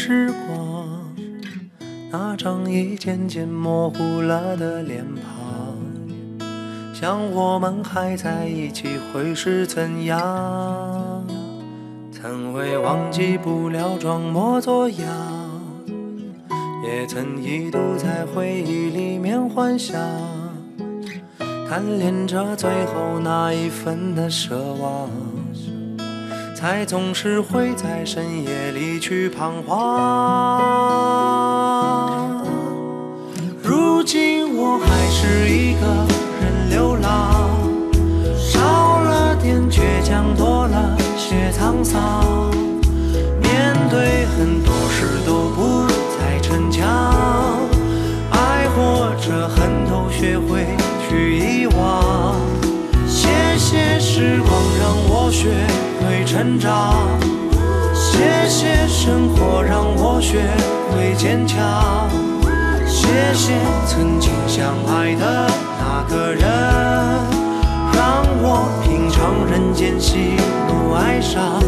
时光，那张已渐渐模糊了的脸庞，想我们还在一起会是怎样？曾为忘记不了装模作样，也曾一度在回忆里面幻想。贪恋着最后那一份的奢望，才总是会在深夜里去彷徨。如今我还是一个人流浪，少了点倔强，多了些沧桑。面对很多事都不再逞强，爱或者恨都学会。去遗忘，谢谢时光让我学成长，谢谢生活让我学会坚强，谢谢曾经相爱的那个人，让我品尝人间喜怒哀伤，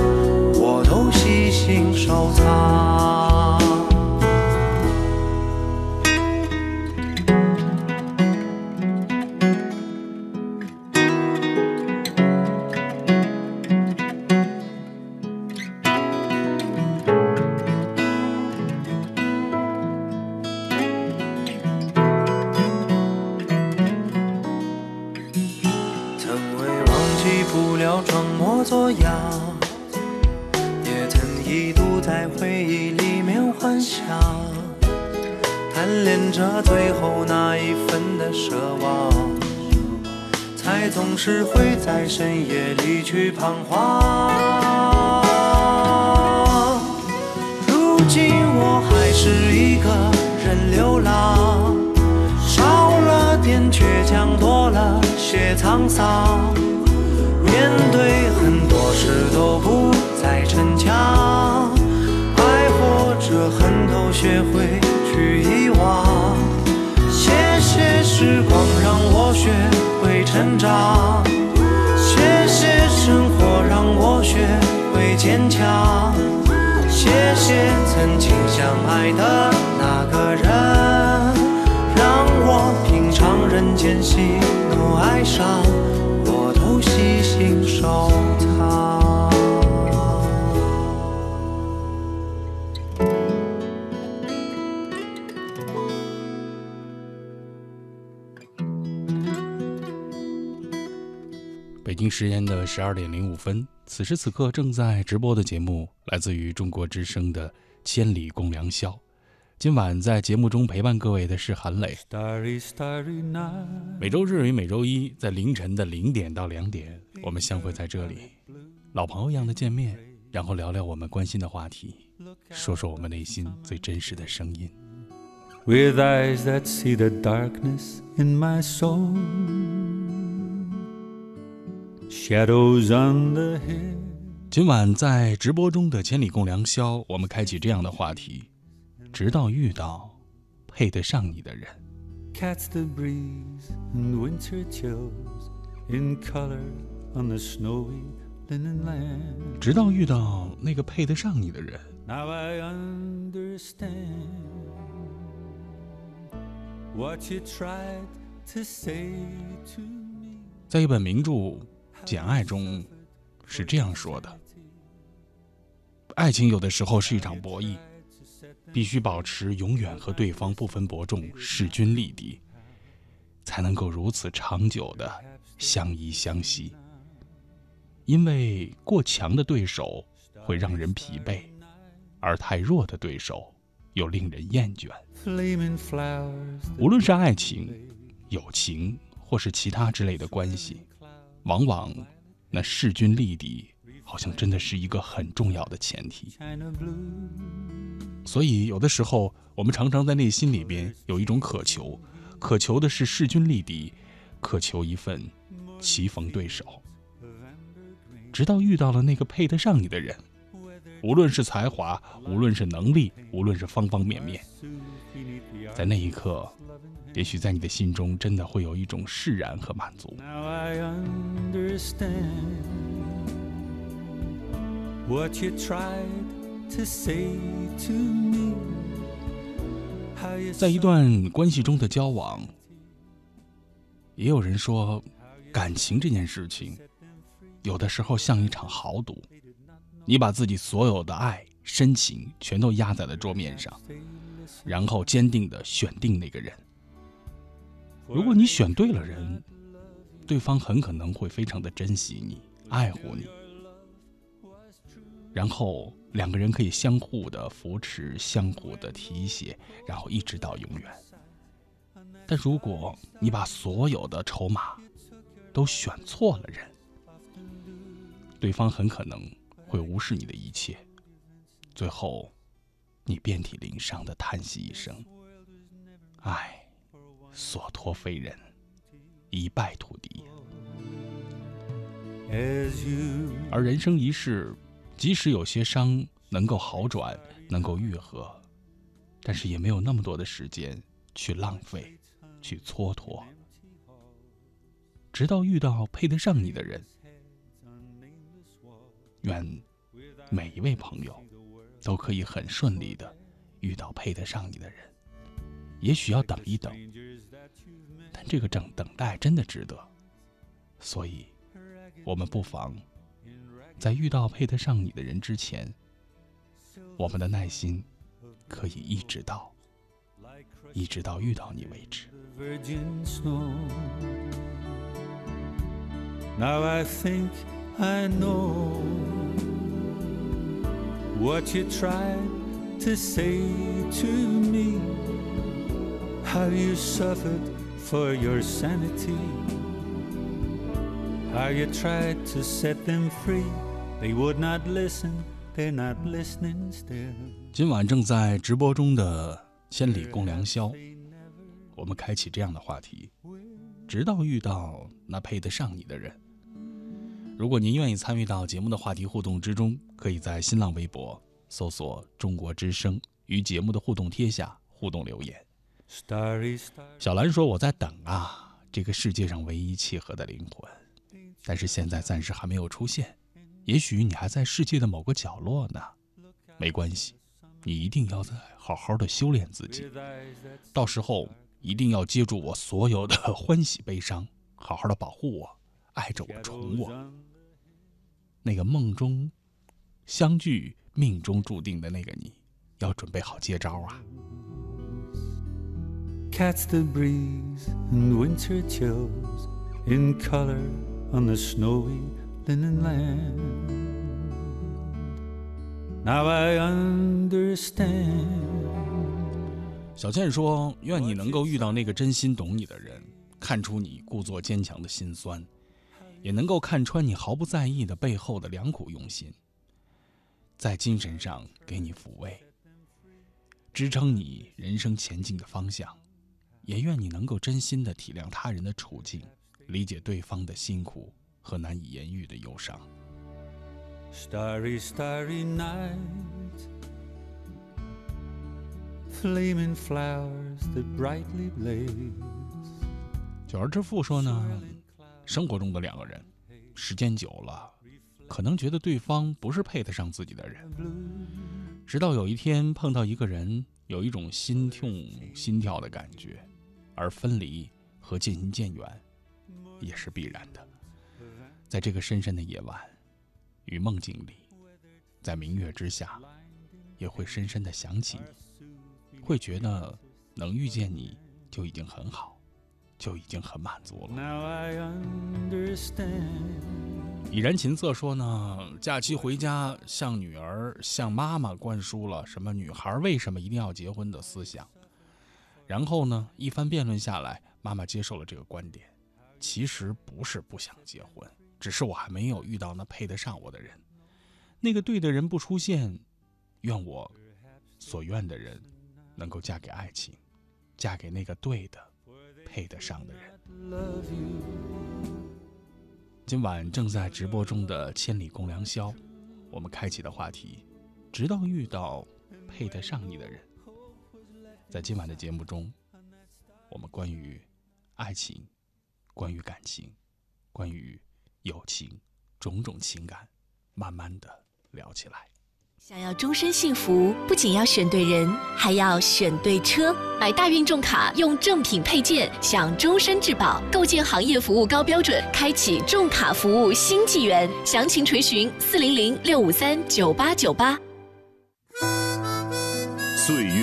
我都细心收藏。十二点零五分，此时此刻正在直播的节目来自于中国之声的《千里共良宵》。今晚在节目中陪伴各位的是韩磊。每周日与每周一在凌晨的零点到两点，我们相会在这里，老朋友一样的见面，然后聊聊我们关心的话题，说说我们内心最真实的声音。With eyes that see the darkness in my soul. 今晚在直播中的千里共良宵，我们开启这样的话题：直到遇到配得上你的人。Catch the breeze and winter chills in color on the snowy linen land。直到遇到那个配得上你的人。Now I understand what you tried to say to me。在一本名著。《简爱》中是这样说的：“爱情有的时候是一场博弈，必须保持永远和对方不分伯仲、势均力敌，才能够如此长久的相依相惜。因为过强的对手会让人疲惫，而太弱的对手又令人厌倦。无论是爱情、友情，或是其他之类的关系，往往那势均力敌，好像真的是一个很重要的前提。所以，有的时候我们常常在内心里边有一种渴求，渴求的是势均力敌，渴求一份棋逢对手。直到遇到了那个配得上你的人，无论是才华，无论是能力，无论是方方面面，在那一刻，也许在你的心中真的会有一种释然和满足。Now I understand what you tried to say to me. 在一段关系中的交往，也有人说，感情这件事情，有的时候像一场豪赌，你把自己所有的爱、深情全都压在了桌面上，然后坚定地选定那个人。如果你选对了人，对方很可能会非常的珍惜你、爱护你，然后两个人可以相互的扶持、相互的提携，然后一直到永远。但如果你把所有的筹码都选错了人，对方很可能会无视你的一切，最后你遍体鳞伤的叹息一声：“唉，所托非人，一败涂地。”而人生一世，即使有些伤能够好转，能够愈合，但是也没有那么多的时间去浪费，去蹉跎，直到遇到配得上你的人。愿每一位朋友都可以很顺利的遇到配得上你的人。也许要等一等，但这个等等待真的值得。所以，我们不妨在遇到配得上你的人之前，我们的耐心可以一直到，一直到遇到你为止。virgin snow. Now I think I know what you tried to say to me. Have you suffered for your sanity. How you tried to set them free. They would not listen, they're not listening still. 今晚正在直播中的《千里共良宵》，我们开启这样的话题，直到遇到那配得上你的人。如果您愿意参与到节目的话题互动之中，可以在新浪微博搜索“中国之声”，与节目的互动贴下互动留言。小兰说：“我在等啊，这个世界上唯一契合的灵魂，但是现在暂时还没有出现。也许你还在世界的某个角落呢，没关系，你一定要再好好的修炼自己，到时候一定要接住我所有的欢喜悲伤，好好的保护我，爱着我，宠我。那个梦中相聚、命中注定的那个你，要准备好接招啊！Catch the breeze and winter chills in color on the snowy linen land. Now I understand 小倩说：“愿你能够遇到那个真心懂你的人，看出你故作坚强的心酸，也能够看穿你毫不在意的背后的良苦用心，在精神上给你抚慰，支撑你人生前进的方向。也愿你能够真心的体谅他人的处境，理解对方的辛苦和难以言喻的忧伤。Starry, starry night. Flaming flowers that brightly blaze. 久而之父说呢，生活中的两个人，时间久了，可能觉得对方不是配得上自己的人，直到有一天碰到一个人，有一种心痛心跳的感觉，而分离和渐行渐远也是必然的。在这个深深的夜晚，与梦境里，在明月之下，也会深深的想起你，会觉得能遇见你就已经很好，就已经很满足了。Now I understand 已然琴瑟说呢，假期回家向女儿、向妈妈灌输了什么女孩为什么一定要结婚的思想。然后呢，一番辩论下来，妈妈接受了这个观点。其实不是不想结婚，只是我还没有遇到那配得上我的人。那个对的人不出现，愿我所愿的人能够嫁给爱情，嫁给那个对的、配得上的人。今晚正在直播中的《千里共良宵》，我们开启的话题，直到遇到配得上你的人。在今晚的节目中，我们关于爱情。关于感情，关于友情，种种情感，慢慢的聊起来。想要终身幸福，不仅要选对人，还要选对车。买大运重卡，用正品配件，享终身质保，构建行业服务高标准，开启重卡服务新纪元。详情垂询四零零六五三九八九八。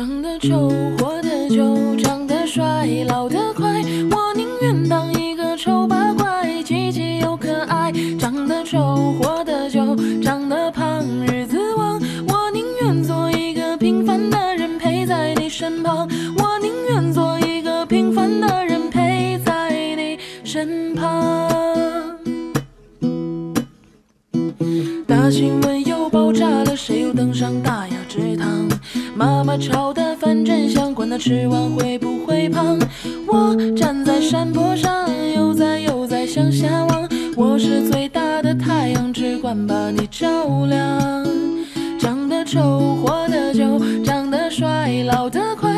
长得丑，活得久；长得帅，老得快。我宁愿当一个丑八怪。积极又可爱，长得丑活得久，长得胖日子旺。我宁愿做一个平凡的人陪在你身旁，我宁愿做一个平凡的人陪在你身旁。大新闻又爆炸了，谁又登上大雅之堂？妈妈炒的饭真香，管他吃完会不会胖。我站在山坡上，悠哉悠哉向下望。我是最大的太阳，只管把你照亮。长得丑，活得久；长得帅，老得快。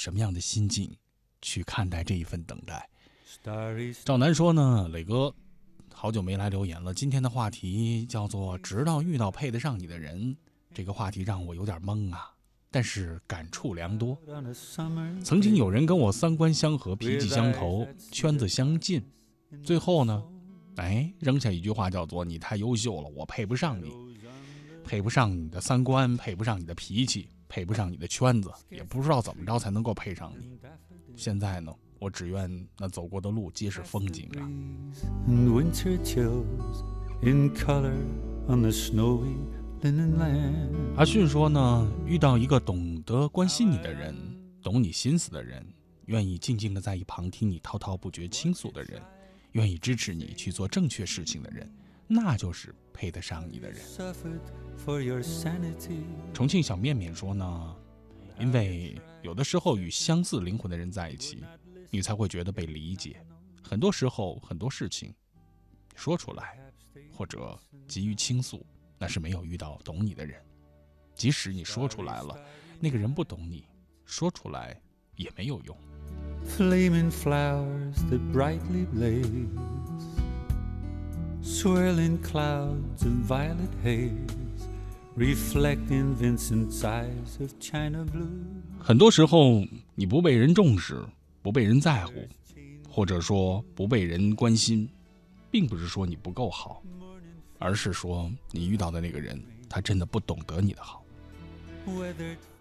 什么样的心境去看待这一份等待？赵楠说呢，磊哥，好久没来留言了。今天的话题叫做“直到遇到配得上你的人”，这个话题让我有点懵啊，但是感触良多。曾经有人跟我三观相合、脾气相投、圈子相近，最后呢，哎，扔下一句话叫做“你太优秀了，我配不上你，配不上你的三观，配不上你的脾气，配不上你的圈子，也不知道怎么着才能够配上你。”现在呢，我只愿那走过的路皆是风景啊。阿迅说呢，遇到一个懂得关心你的人，懂你心思的人，愿意静静的在一旁听你滔滔不绝倾诉的人，愿意支持你去做正确事情的人，那就是配得上你的人。重庆小面面说呢，因为有的时候与相似灵魂的人在一起，你才会觉得被理解。很多时候，很多事情说出来或者急于倾诉，那是没有遇到懂你的人。即使你说出来了，那个人不懂你，说出来也没有用。Swirling clouds of violet haze, reflecting Vincent's eyes of china blue. 很多时候，你不被人重视，不被人在乎，或者说不被人关心，并不是说你不够好，而是说你遇到的那个人，他真的不懂得你的好。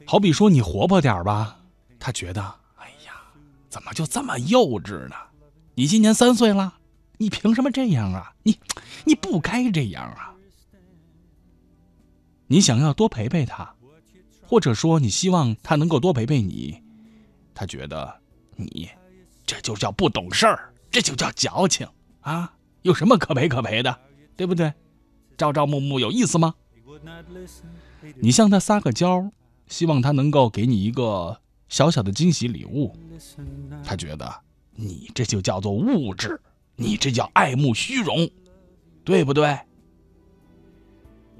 好比说你活泼点吧，他觉得，哎呀，怎么就这么幼稚呢？你今年三岁了，你凭什么这样啊？你，你不该这样啊！你想要多陪陪他，或者说你希望他能够多陪陪你，他觉得你这就叫不懂事儿，这就叫矫情啊！有什么可陪可陪的，对不对？朝朝暮暮有意思吗？你向他撒个娇，希望他能够给你一个小小的惊喜礼物，他觉得你这就叫做物质，你这叫爱慕虚荣对不对？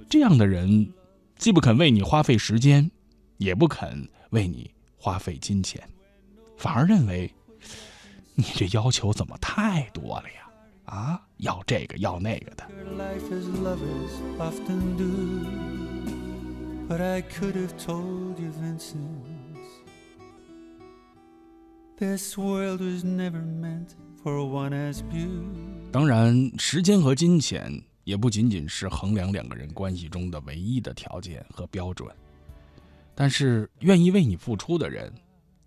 这样的人既不肯为你花费时间也不肯为你花费金钱反而认为你这要求怎么太多了呀？啊要这个要那个的。Thisworld was never meant 当然，时间和金钱也不仅仅是衡量两个人关系中的唯一的条件和标准，但是愿意为你付出的人，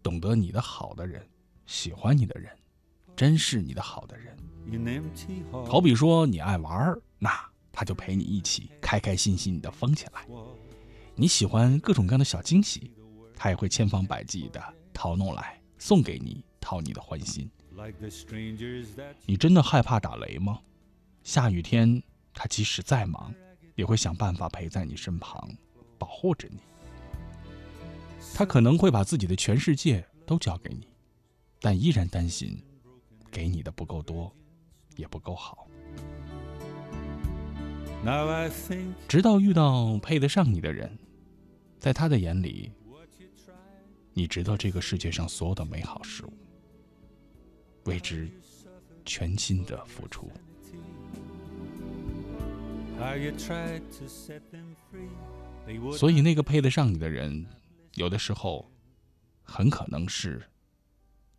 懂得你的好的人，喜欢你的人，珍视你的好的人。好比说你爱玩，那他就陪你一起开开心心的疯起来。你喜欢各种各样的小惊喜，他也会千方百计的讨弄来送给你，讨你的欢心。你真的害怕打雷吗？下雨天，他即使再忙，也会想办法陪在你身旁，保护着你。他可能会把自己的全世界都交给你，但依然担心给你的不够多，也不够好。直到遇到配得上你的人，在他的眼里，你值得这个世界上所有的美好事物，为之全心的付出。所以，那个配得上你的人，有的时候很可能是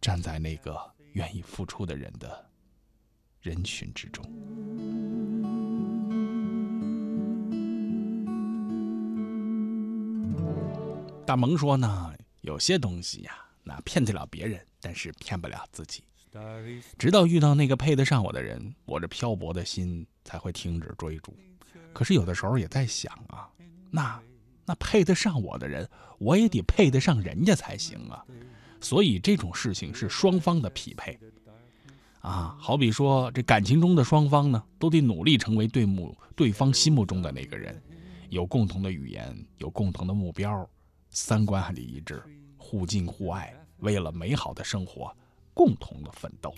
站在那个愿意付出的人的人群之中。大萌说呢，有些东西呀，那骗得了别人，但是骗不了自己。直到遇到那个配得上我的人，我这漂泊的心才会停止追逐。可是有的时候也在想啊，那那配得上我的人，我也得配得上人家才行啊。所以这种事情是双方的匹配啊。好比说，这感情中的双方呢，都得努力成为对目对方心目中的那个人，有共同的语言，有共同的目标，三观还得一致，互敬互爱，为了美好的生活共同的奋斗。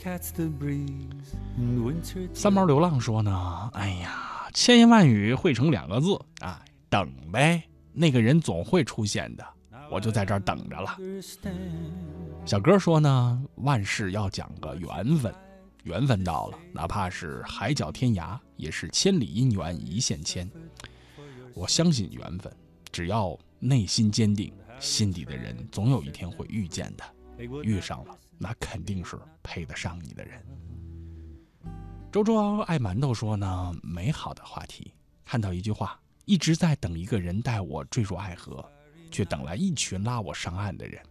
三毛流浪说呢，哎呀，千言万语汇成两个字啊，等呗，那个人总会出现的，我就在这儿等着了。小哥说呢，万事要讲个缘分，缘分到了，哪怕是海角天涯，也是千里姻缘一线牵。我相信缘分，只要内心坚定，心底的人总有一天会遇见的。遇上了，那肯定是配得上你的人。周周爱馒头说呢，美好的话题，看到一句话，一直在等一个人带我坠入爱河，却等来一群拉我上岸的人。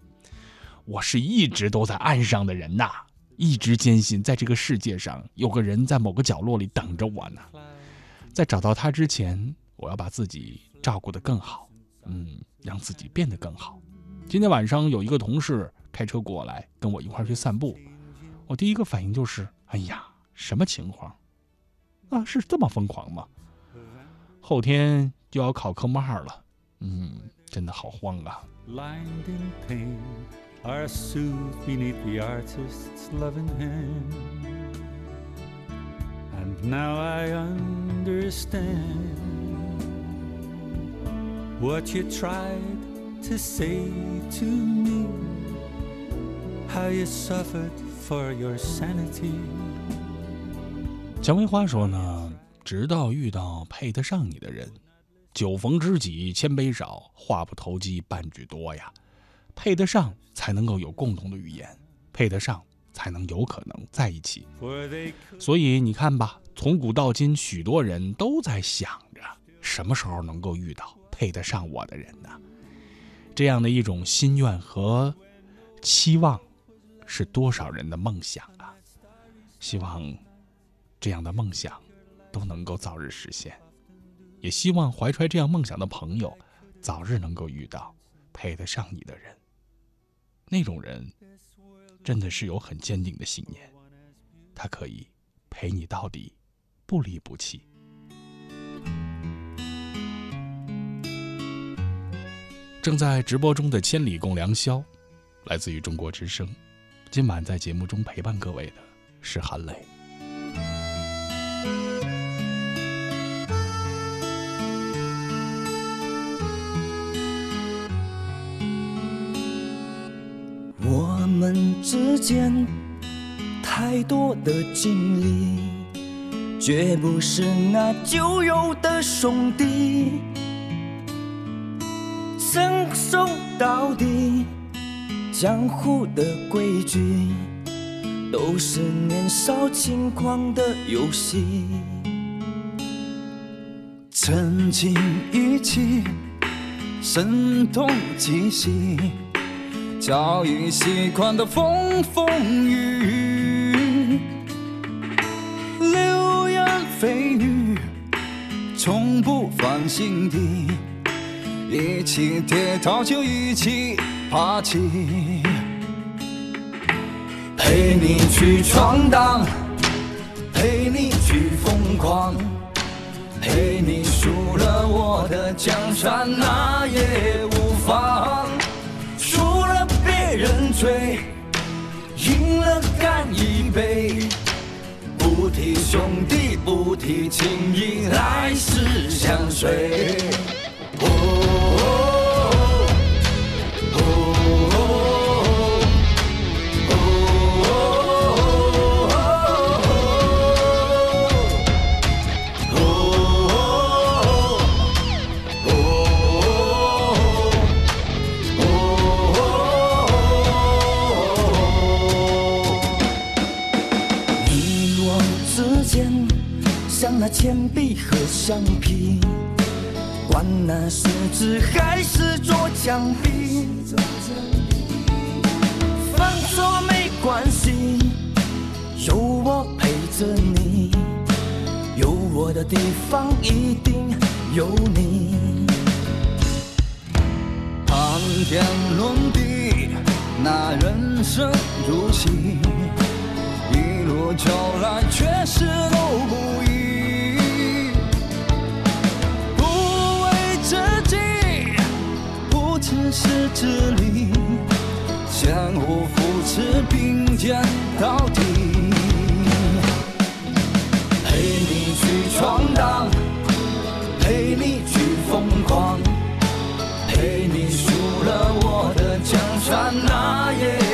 我是一直都在岸上的人呐，一直坚信在这个世界上有个人在某个角落里等着我呢。在找到他之前，我要把自己照顾得更好，嗯，让自己变得更好。今天晚上有一个同事开车过来跟我一块儿去散步，我第一个反应就是：哎呀，什么情况？啊，是这么疯狂吗？后天就要考科目二了，嗯，真的好慌啊。nowiunderstandwhatyoutriedtosee to me, how you suffered for your sanity. 蔷薇花说呢，直到遇到配得上你的人，酒逢知己千杯少，话不投机半句多呀。配得上才能够有共同的语言，配得上才能有可能在一起。所以你看吧，从古到今，许多人都在想着什么时候能够遇到配得上我的人呢？这样的一种心愿和期望，是多少人的梦想啊！希望这样的梦想都能够早日实现，也希望怀揣这样梦想的朋友，早日能够遇到配得上你的人。那种人，真的是有很坚定的信念，他可以陪你到底，不离不弃。正在直播中的《千里共良宵》，来自于中国之声。今晚在节目中陪伴各位的是韩磊。我们之间太多的经历，绝不是那旧有的兄弟，称兄道弟，江湖的规矩，都是年少轻狂的游戏。曾经一起声东击西。早已习惯的风风雨雨，流言蜚语，从不放心底。一起跌倒就一起爬起，陪你去闯荡，陪你去疯狂，陪你输了我的江山那也无妨。输了别人追，赢了干一杯，不提兄弟，不提情义，来世相随。橡皮，管那是纸还是做墙壁，犯错没关系，有我陪着你，有我的地方一定有你。谈天论地，那人生如戏。一路走来，确实都不易。不自私自利，相互扶持，并肩到底。陪你去闯荡，陪你去疯狂，陪你输了我的江山，那也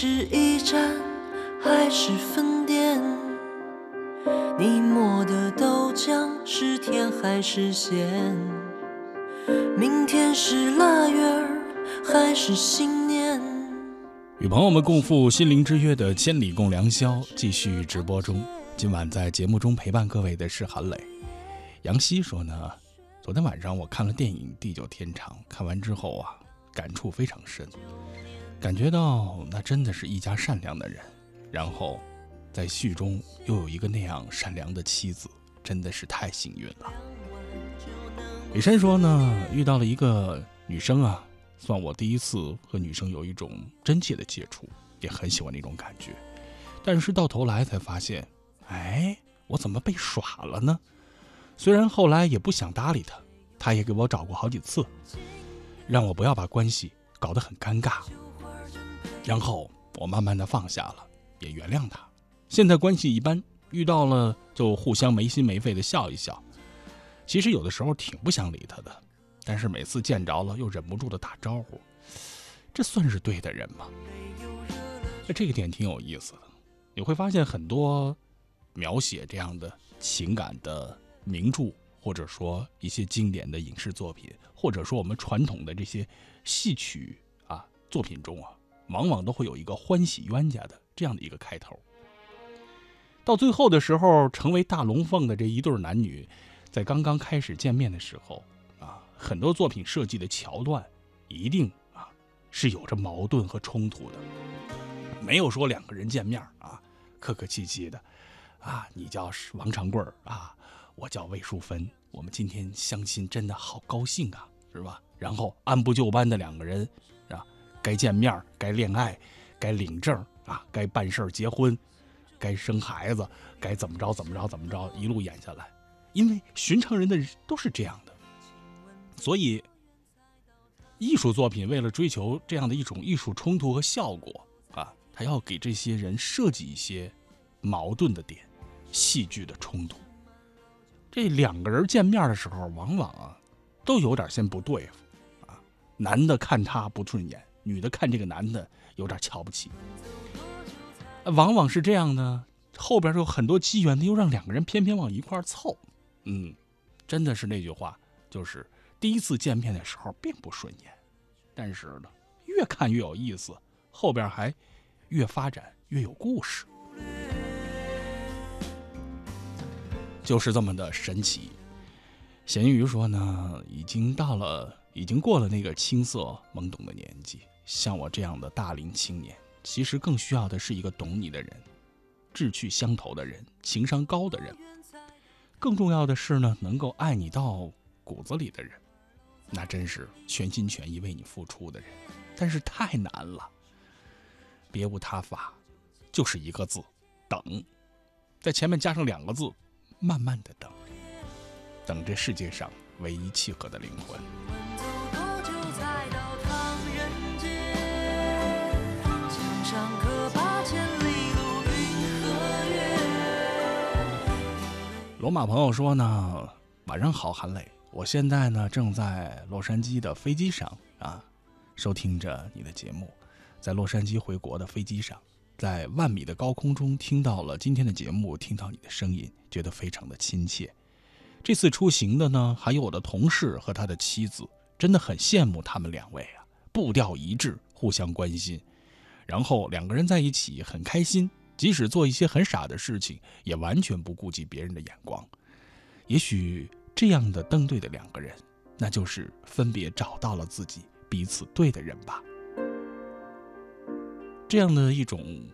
是一站还是分店？你磨的豆浆是甜还是咸？明天是腊月儿还是新年？与朋友们共赴心灵之约的千里共良宵继续直播中。今晚在节目中陪伴各位的是韩磊。杨希说呢，昨天晚上我看了电影《地久天长》，看完之后啊，感触非常深。感觉到那真的是一家善良的人，然后在剧中又有一个那样善良的妻子，真的是太幸运了。李珊说呢，遇到了一个女生啊，算我第一次和女生有一种真切的接触，也很喜欢那种感觉。但是到头来才发现，哎，我怎么被耍了呢？虽然后来也不想搭理她，她也给我找过好几次，让我不要把关系搞得很尴尬。然后我慢慢的放下了，也原谅他。现在关系一般，遇到了就互相没心没肺的笑一笑。其实有的时候挺不想理他的，但是每次见着了又忍不住的打招呼，这算是对的人吗？这个点挺有意思的。你会发现很多描写这样的情感的名著，或者说一些经典的影视作品，或者说我们传统的这些戏曲啊作品中啊。往往都会有一个欢喜冤家的这样的一个开头，到最后的时候，成为大龙凤的这一对男女，在刚刚开始见面的时候，啊，很多作品设计的桥段，一定啊是有着矛盾和冲突的，没有说两个人见面啊客客气气的，啊，你叫王长贵啊，我叫魏淑芬，我们今天相亲真的好高兴啊，是吧？然后按部就班的两个人。该见面，该恋爱，该领证啊，该办事结婚，该生孩子，该怎么着怎么着怎么着，一路演下来。因为寻常人的都是这样的，所以艺术作品为了追求这样的一种艺术冲突和效果啊，他要给这些人设计一些矛盾的点，戏剧的冲突。这两个人见面的时候，往往啊都有点先不对付啊，男的看他不顺眼。女的看这个男的有点瞧不起，往往是这样的，后边有很多机缘的，又让两个人偏偏往一块凑。嗯，真的是那句话，就是第一次见面的时候并不顺眼，但是呢，越看越有意思，后边还越发展越有故事，就是这么的神奇。咸鱼说呢，已经到了，已经过了那个青涩懵懂的年纪。像我这样的大龄青年，其实更需要的是一个懂你的人，志趣相投的人，情商高的人。更重要的是呢，能够爱你到骨子里的人，那真是全心全意为你付出的人。但是太难了，别无他法，就是一个字，等，在前面加上两个字，慢慢的等，等这世界上唯一契合的灵魂。罗马朋友说呢，晚上好，韩磊，我现在呢正在洛杉矶的飞机上啊，收听着你的节目，在洛杉矶回国的飞机上，在万米的高空中听到了今天的节目，听到你的声音，觉得非常的亲切。这次出行的呢，还有我的同事和他的妻子，真的很羡慕他们两位啊，步调一致，互相关心，然后两个人在一起很开心。即使做一些很傻的事情，也完全不顾及别人的眼光。也许这样的登对的两个人，那就是分别找到了自己彼此对的人吧。这样的一种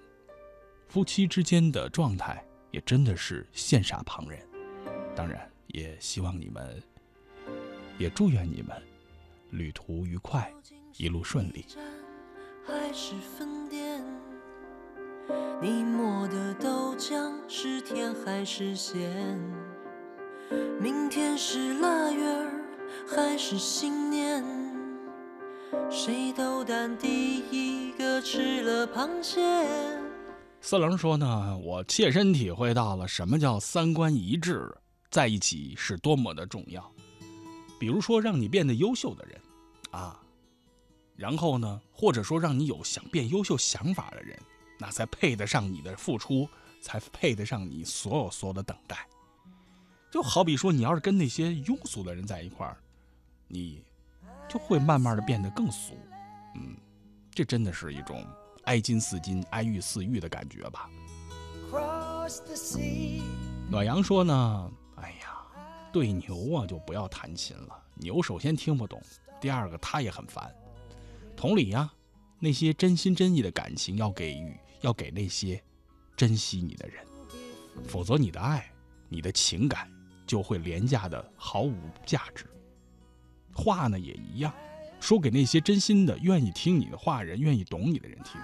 夫妻之间的状态，也真的是羡煞旁人。当然，也希望你们，也祝愿你们旅途愉快，一路顺利。还是分店？你磨的豆浆是甜还是咸？明天是腊月儿还是新年？谁斗胆第一个吃了螃蟹？四棱说呢，我切身体会到了什么叫三观一致，在一起是多么的重要。比如说，让你变得优秀的人，啊。然后呢，或者说让你有想变优秀想法的人，那才配得上你的付出，才配得上你所有所有的等待。就好比说，你要是跟那些庸俗的人在一块儿，你就会慢慢的变得更俗。嗯，这真的是一种哀金似金、哀玉似玉的感觉吧。暖阳说呢，哎呀，对牛啊就不要弹琴了，牛首先听不懂，第二个他也很烦。同理呀，那些真心真意的感情要给予，要给那些珍惜你的人，否则你的爱、你的情感就会廉价的毫无价值。话呢也一样，说给那些真心的、愿意听你的话人、愿意懂你的人听。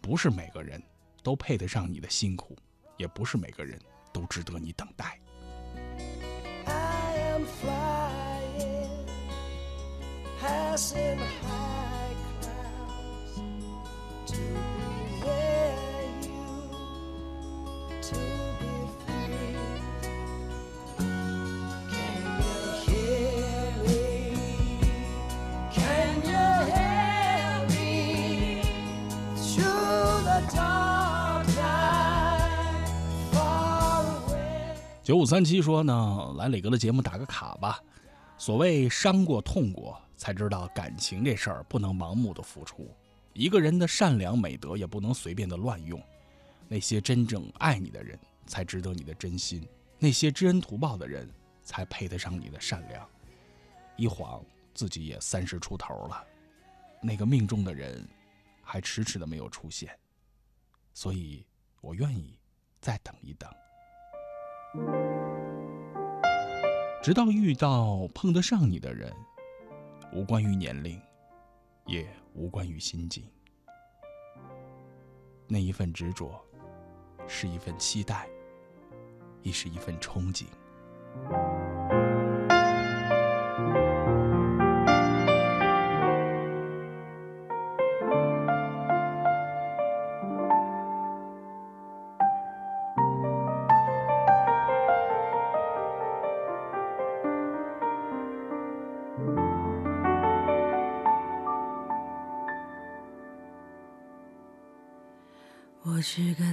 不是每个人都配得上你的辛苦，也不是每个人都值得你等待。九五三七说呢，来磊哥的节目打个卡吧。所谓伤过、痛过，才知道感情这事儿不能盲目的付出。一个人的善良美德也不能随便的乱用。那些真正爱你的人，才值得你的真心；那些知恩图报的人，才配得上你的善良。一晃自己也三十出头了，那个命中的人，还迟迟的没有出现。所以我愿意再等一等。直到遇到碰得上你的人，无关于年龄，也无关于心境。那一份执着，是一份期待，亦是一份憧憬。我是个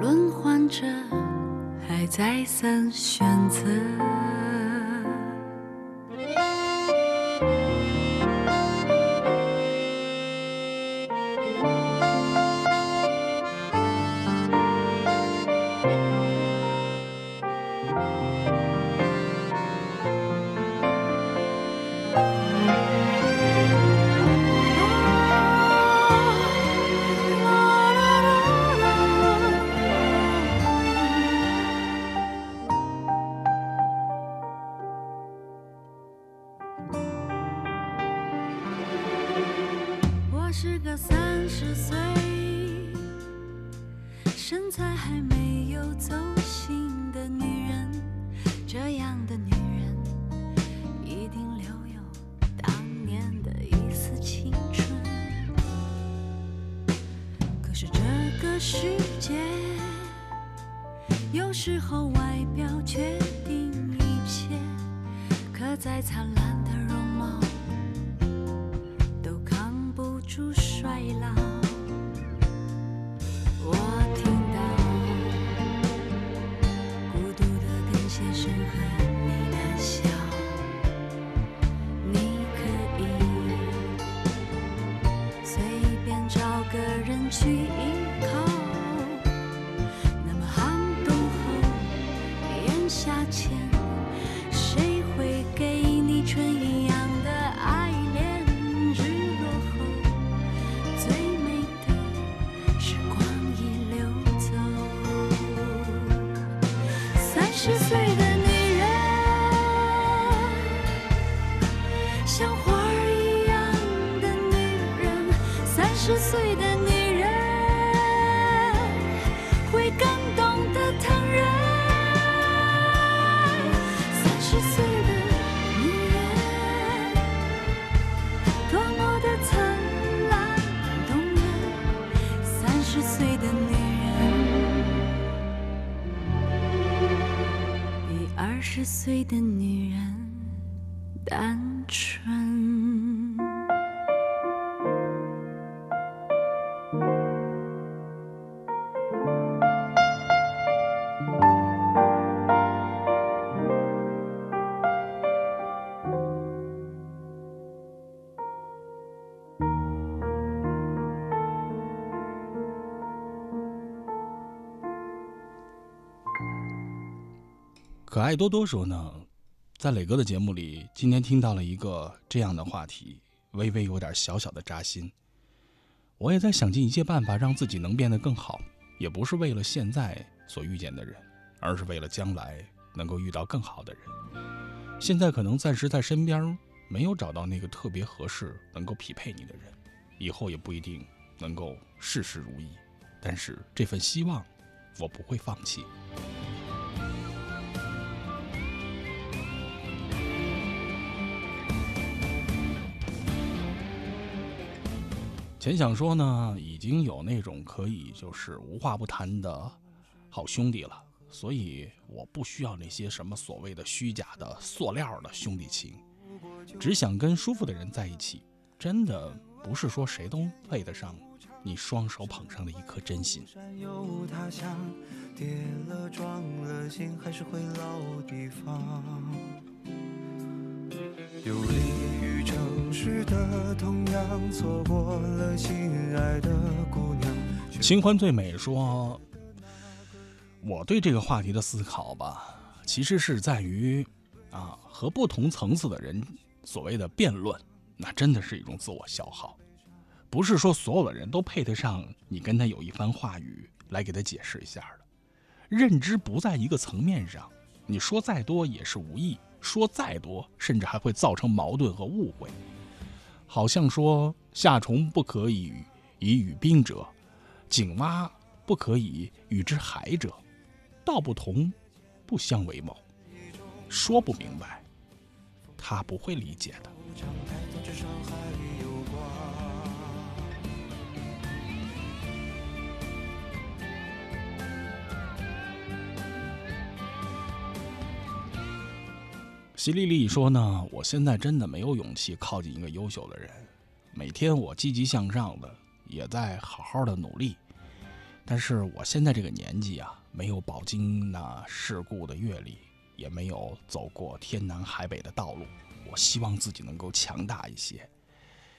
轮换着，还再三选择。可爱多多说呢，在磊哥的节目里，今天听到了一个这样的话题，微微有点小小的扎心。我也在想尽一切办法让自己能变得更好，也不是为了现在所遇见的人，而是为了将来能够遇到更好的人。现在可能暂时在身边没有找到那个特别合适、能够匹配你的人，以后也不一定能够事事如意。但是这份希望，我不会放弃。前想说呢，已经有那种可以就是无话不谈的好兄弟了，所以我不需要那些什么所谓的虚假的塑料的兄弟情，只想跟舒服的人在一起。真的不是说谁都配得上你双手捧上的一颗真心。时的同样错过了心爱的姑娘新欢最美说，我对这个话题的思考吧，其实是在于啊，和不同层次的人所谓的辩论，那真的是一种自我消耗。不是说所有的人都配得上你跟他有一番话语来给他解释一下的。认知不在一个层面上，你说再多也是无益，说再多甚至还会造成矛盾和误会。好像说夏虫不可以以与冰者，井蛙不可以与之海者，道不同，不相为谋。说不明白，他不会理解的。席丽丽说呢，我现在真的没有勇气靠近一个优秀的人。每天我积极向上的，也在好好的努力。但是我现在这个年纪啊，没有饱经那世故的阅历，也没有走过天南海北的道路。我希望自己能够强大一些，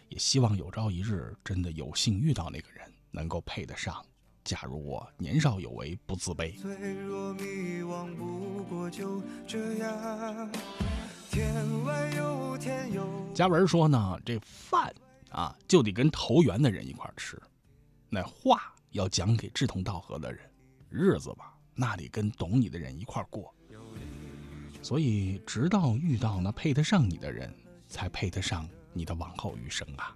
也希望有朝一日真的有幸遇到那个人，能够配得上。假如我年少有为，不自卑。脆弱迷惘，不过就这样。天外有天有。嘉文说呢，这饭啊就得跟投缘的人一块吃，那话要讲给志同道合的人，日子吧那得跟懂你的人一块过。所以，直到遇到那配得上你的人，才配得上你的往后余生啊。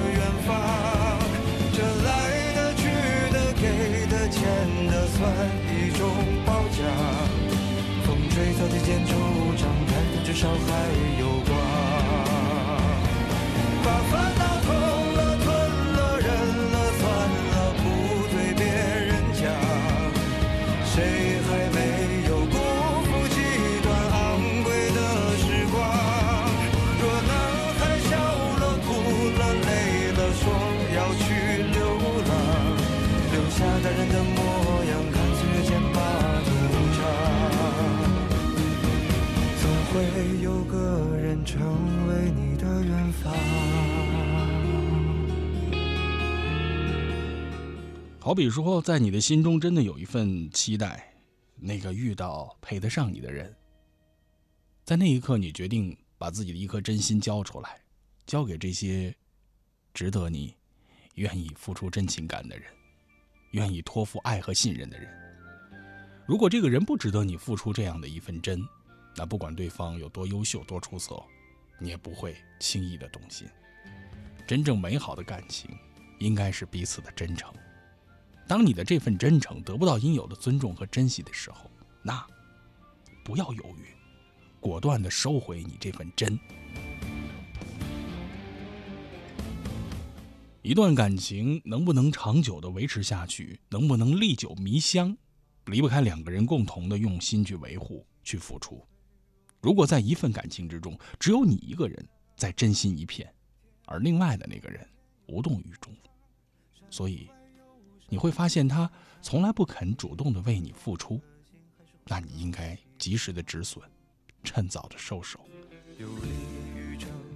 时间惆怅感叹至少还有会有个人成为你的远方。好比说，在你的心中真的有一份期待，那个遇到配得上你的人，在那一刻，你决定把自己的一颗真心交出来，交给这些值得你、愿意付出真情感的人，愿意托付爱和信任的人。如果这个人不值得你付出这样的一份真，那不管对方有多优秀、多出色，你也不会轻易的动心。真正美好的感情，应该是彼此的真诚。当你的这份真诚得不到应有的尊重和珍惜的时候，那不要犹豫，果断的收回你这份真。一段感情能不能长久的维持下去，能不能历久弥香，离不开两个人共同的用心去维护、去付出。如果在一份感情之中，只有你一个人在真心一片，而另外的那个人无动于衷，所以。你会发现他从来不肯主动的为你付出，那你应该及时的止损，趁早的收手，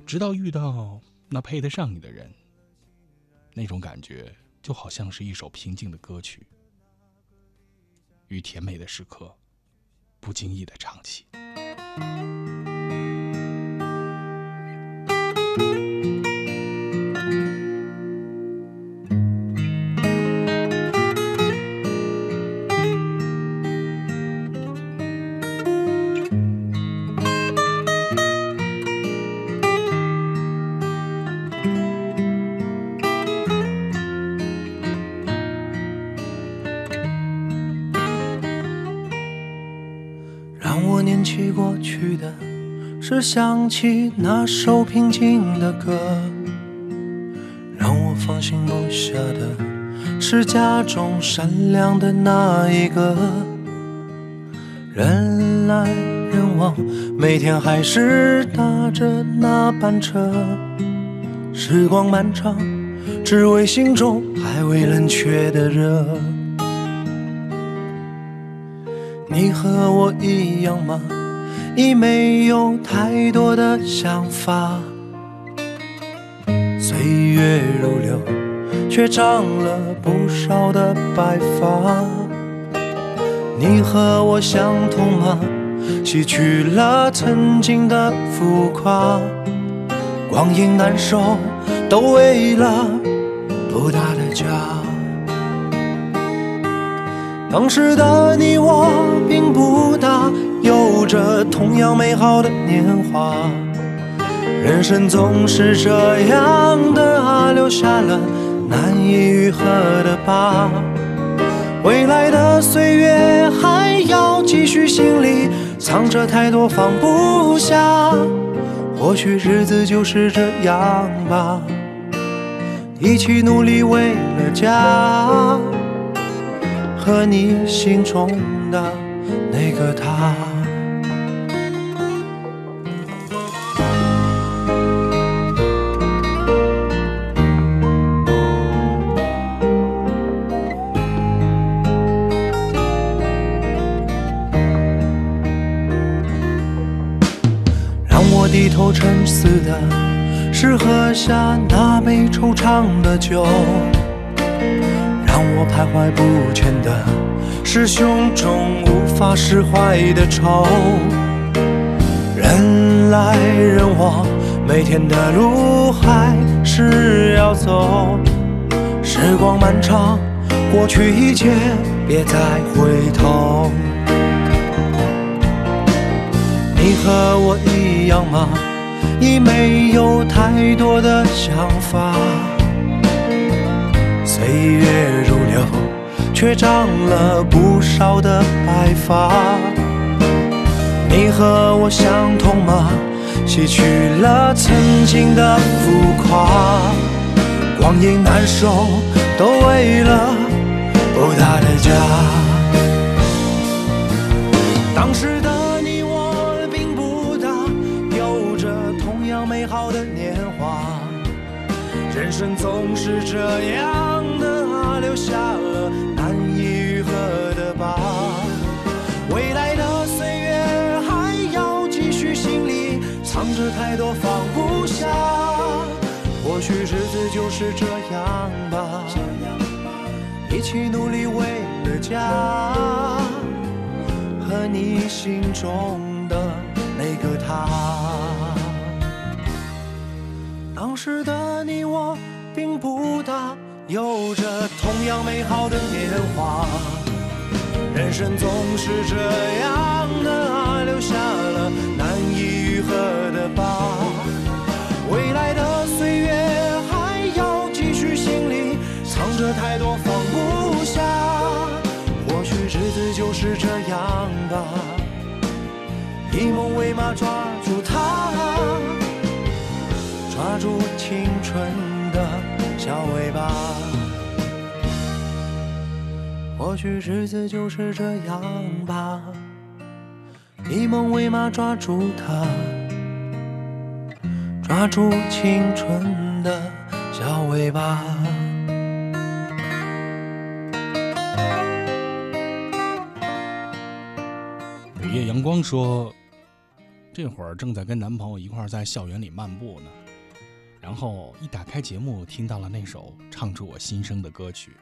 直到遇到那配得上你的人。那种感觉就好像是一首平静的歌曲，与甜美的时刻不经意的唱起。让想起那首平静的歌；让我放心不下的，是家中善良的那一个。人来人往，每天还是搭着那班车。时光漫长，只为心中还未冷却的热。你和我一样吗？已没有太多的想法。岁月如流，却长了不少的白发。你和我相同吗？洗去了曾经的浮夸。光阴难守，都为了不大的家。当时的你我并不大，有着同样美好的年华。人生总是这样的啊，留下了难以愈合的疤。未来的岁月还要继续，心里藏着太多放不下。或许日子就是这样吧，一起努力为了家。和你心中的那个他。杯惆怅的酒，让我徘徊不前的是胸中无法释怀的愁。人来人往，每天的路还是要走。时光漫长，过去一切别再回头。你和我一样吗？已没有太多的想法。岁月如流，却长了不少的白发。你和我相同吗？洗去了曾经的浮夸，光阴难收，都为了不大的家。人生总是这样的啊，留下了难以愈合的疤。未来的岁月还要继续，心里藏着太多放不下。或许日子就是这样吧，一起努力为了家。和你心中的那个他。时的你我并不大，有着同样美好的年华。人生总是这样的啊，留下了难以愈合的疤。未来的岁月还要继续，心里藏着太多放不下。或许日子就是这样吧，以梦为马，抓住它，抓住青春的小尾巴。或许日子就是这样吧，以梦为马，抓住它，抓住青春的小尾巴。午夜阳光说，这会儿正在跟男朋友一块在校园里漫步呢，然后一打开节目，听到了那首唱出我心声的歌曲。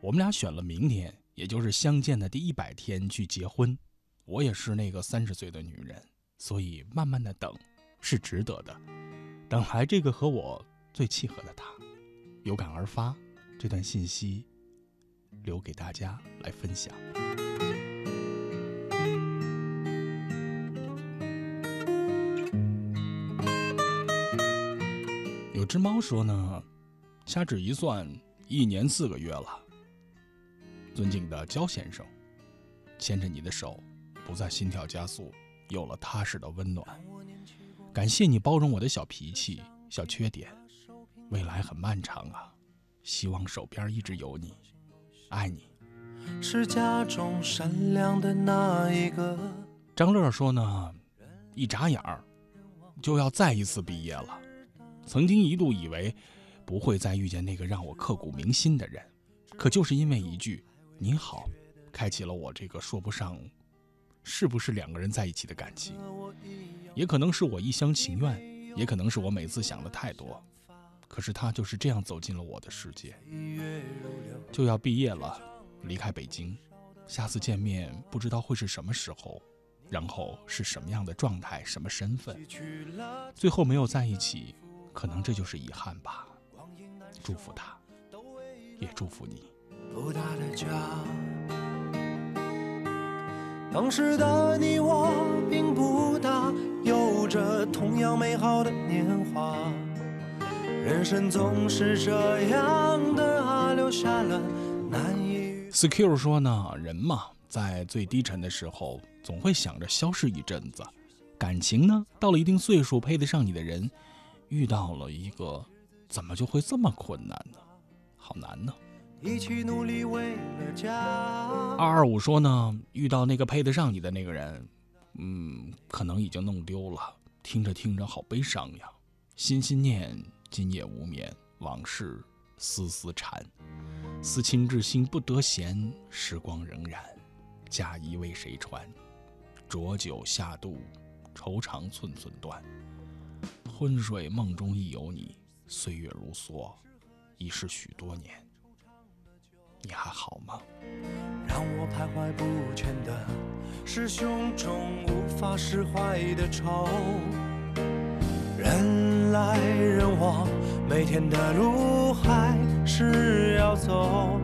我们俩选了明天，也就是相见的第一百天去结婚。我也是那个三十岁的女人，所以慢慢的等是值得的，等来这个和我最契合的他。有感而发，这段信息留给大家来分享。只猫说呢，掐指一算，一年四个月了。尊敬的焦先生，牵着你的手，不再心跳加速，有了踏实的温暖。感谢你包容我的小脾气、小缺点。未来很漫长啊，希望手边一直有你，爱你。是家中善良的那一个。张乐说呢，一眨眼儿就要再一次毕业了。曾经一度以为不会再遇见那个让我刻骨铭心的人，可就是因为一句“你好”，开启了我这个说不上是不是两个人在一起的感情。也可能是我一厢情愿，也可能是我每次想的太多。可是他就是这样走进了我的世界。就要毕业了，离开北京，下次见面不知道会是什么时候，然后是什么样的状态，什么身份，最后没有在一起。可能这就是遗憾吧。祝福他，也祝福你。不大的家，当时的你我并不大，有着同样美好的年华。人生总是这样的啊，留下了难以。Secure 说呢，人嘛，在最低沉的时候，总会想着消失一阵子。感情呢，到了一定岁数，配得上你的人。遇到了一个，怎么就会这么困难呢？好难呢！一起努力为了家。二二五说呢，遇到那个配得上你的那个人，嗯，可能已经弄丢了。听着听着，好悲伤呀！心心念，今夜无眠，往事丝丝缠。思亲至心不得闲，时光荏苒，嫁衣为谁穿？浊酒下肚，愁肠寸寸断。昏睡梦中亦有你，岁月如梭，已是许多年。你还好吗？让我徘徊不前的是胸中无法释怀的愁。人来人往，每天的路还是要走。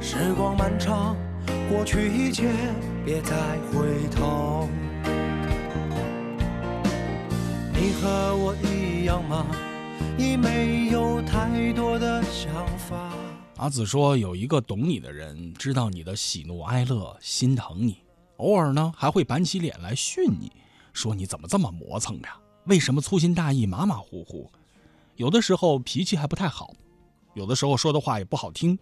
时光漫长，过去一切别再回头。你和我一样吗？已没有太多的想法。阿紫说：“有一个懂你的人，知道你的喜怒哀乐，心疼你，偶尔呢还会板起脸来训你，说你怎么这么磨蹭呀？为什么粗心大意、马马虎虎？有的时候脾气还不太好，有的时候说的话也不好听，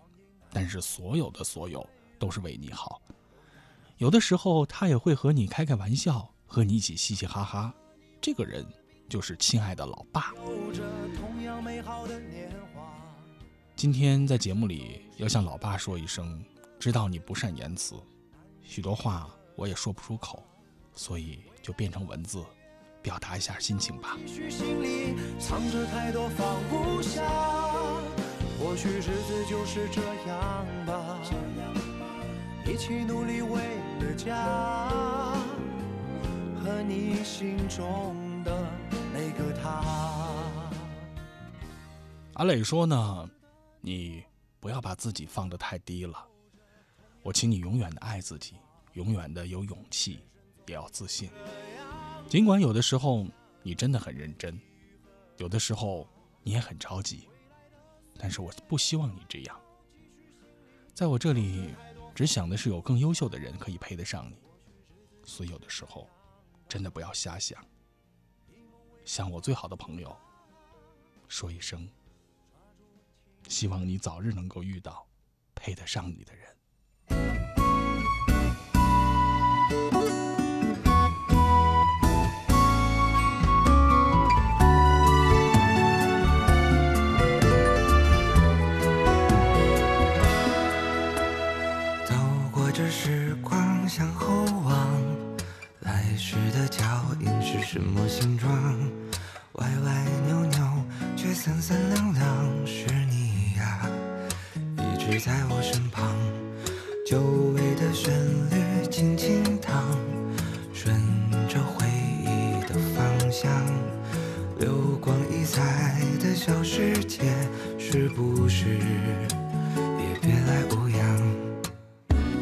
但是所有的所有都是为你好。有的时候他也会和你开开玩笑，和你一起嘻嘻哈哈。这个人就是亲爱的老爸。”今天在节目里要向老爸说一声，知道你不善言辞，许多话我也说不出口，所以就变成文字，表达一下心情吧。也许心里藏着太多放不下，或许日子就是这样吧。一起努力为了家，和你心中的那阿磊说呢，你不要把自己放得太低了。我请你永远的爱自己，永远的有勇气，也要自信。尽管有的时候你真的很认真，有的时候你也很着急，但是我不希望你这样。在我这里，只想的是有更优秀的人可以配得上你，所以有的时候真的不要瞎想。向我最好的朋友说一声。希望你早日能够遇到配得上你的人。走过这时光，向后望，时的脚印是什么形状？歪歪扭扭，却三三两两，是你呀，一直在我身旁。久违的旋律轻轻淌，顺着回忆的方向，流光溢彩的小世界，是不是也别来无恙？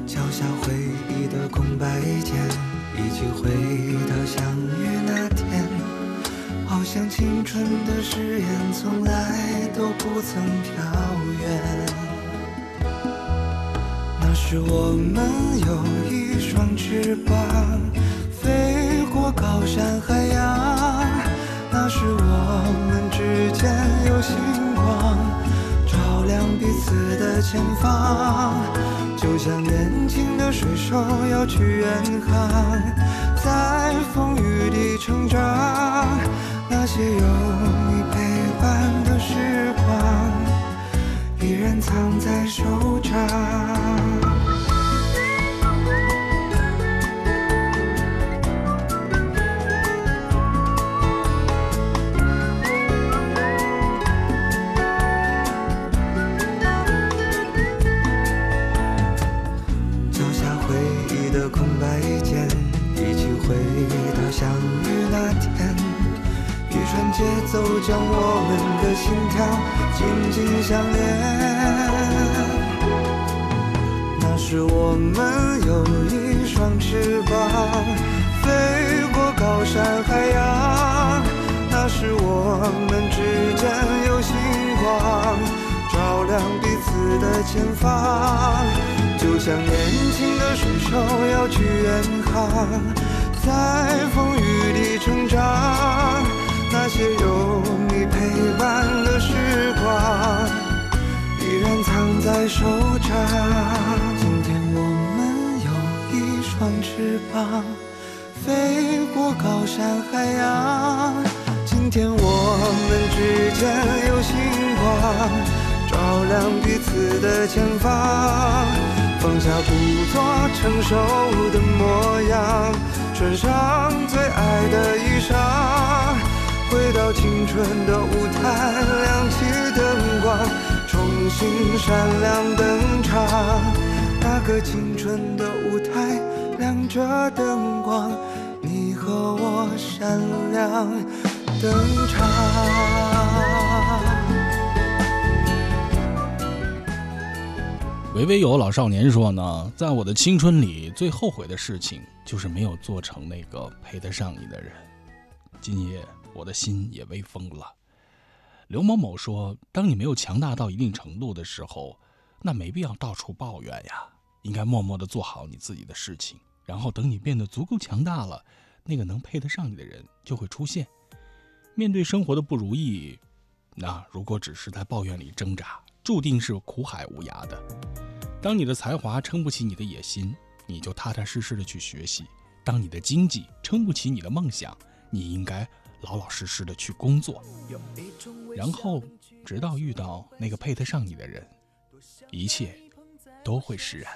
敲下回忆的空白键，一起回相遇那天。好像青春的誓言从来都不曾飘远。那时我们有一双翅膀，飞过高山海洋。那时我们之间有星光，照亮彼此的前方。就像年轻的水手要去远航，在风雨里成长。那些有你陪伴的时光，依然藏在手掌。串节奏将我们的心跳紧紧相连。那时我们有一双翅膀，飞过高山海洋。那时我们之间有星光，照亮彼此的前方。就像年轻的水手要去远航，在风雨里成长。那些有你陪伴的时光，依然藏在手掌。今天我们有一双翅膀，飞过高山海洋。今天我们之间有星光，照亮彼此的前方。放下故作成熟的模样，穿上最爱的衣裳。回到青春的舞台，亮起灯光，重新闪亮登场。那个青春的舞台，亮着灯光，你和我闪亮登场。维维有老少年说呢，在我的青春里，最后悔的事情就是没有做成那个配得上你的人。今夜我的心也微风了。刘某某说，当你没有强大到一定程度的时候，那没必要到处抱怨呀，应该默默地做好你自己的事情，然后等你变得足够强大了，那个能配得上你的人就会出现。面对生活的不如意，那如果只是在抱怨里挣扎，注定是苦海无涯的。当你的才华撑不起你的野心，你就踏踏实实的去学习；当你的经济撑不起你的梦想，你应该老老实实的去工作。然后，直到遇到那个配得上你的人，一切都会释然。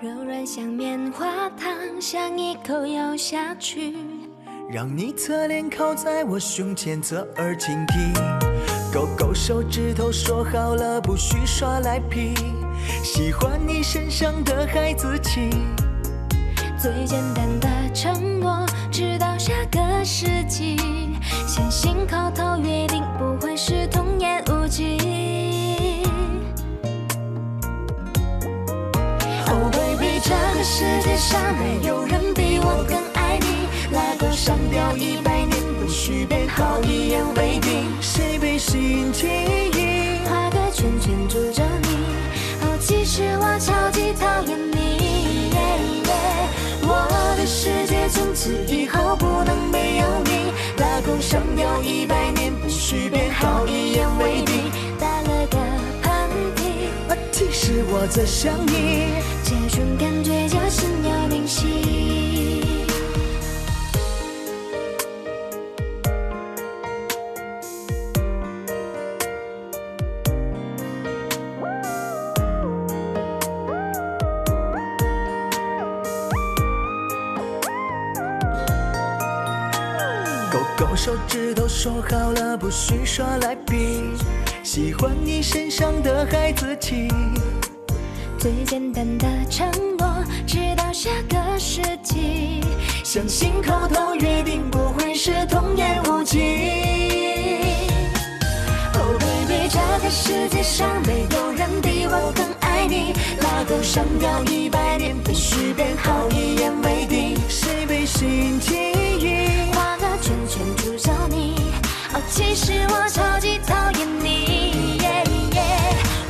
柔软像棉花糖，想一口咬下去。让你侧脸靠在我胸前，侧耳倾听。勾勾手指头，说好了不许耍赖皮。喜欢你身上的孩子气，最简单的承诺，直到下个世纪。相信口头约定不会是童言无忌。Oh baby，这个世界上没有人比我更爱你。拉钩上吊一百年，不许变好，一言为定。谁被吸记忆？画个圈圈住着你。其实我超级讨厌你，从此以后不能没有你。拉钩上吊一百年，不许变好，一言为定。打了个喷嚏，啊嚏，是我在想你，这种感觉勾勾手指头，说好了不许耍赖皮。喜欢你身上的孩子气。最简单的承诺，直到下个世纪。相信口头约定不会是童言无忌。Oh baby，这个世界上没有人比我更爱你。拉钩上吊一百年，必须变好，一言为定。谁被吸记忆？哦，其实我超级讨厌你。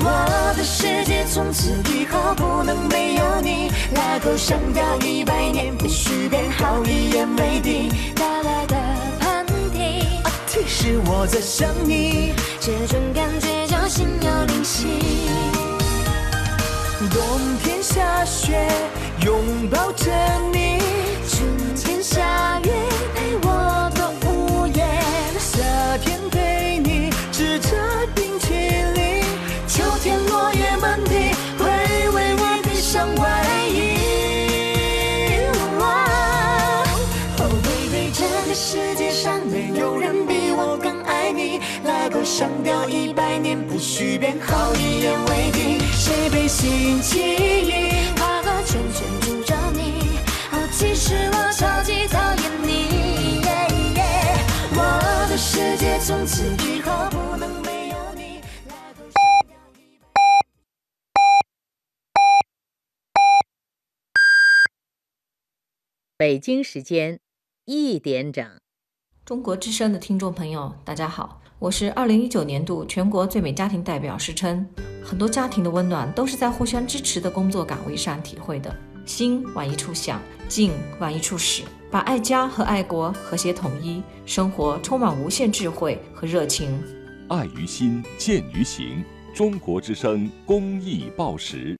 我的世界从此以后不能没有你。拉钩上吊一百年，必须变好，一言为定。打了个喷嚏，其实我在想你，这种感觉叫心有灵犀。冬天下雪，拥抱着你；春天下雨，陪我上吊一百年，不许变好，一言为定。谁被吸记忆？画个圈圈住着你。哦，其实我超级讨厌你。我的世界从此以后不能没有你。拉钩上吊一百北京时间一点整，中国之声的听众朋友，大家好，我是二零一九年度全国最美家庭代表施琛。很多家庭的温暖都是在互相支持的工作岗位上体会的。心往一处想，劲往一处使，把爱家和爱国和谐统一，生活充满无限智慧和热情。爱于心，见于行。中国之声公益报时。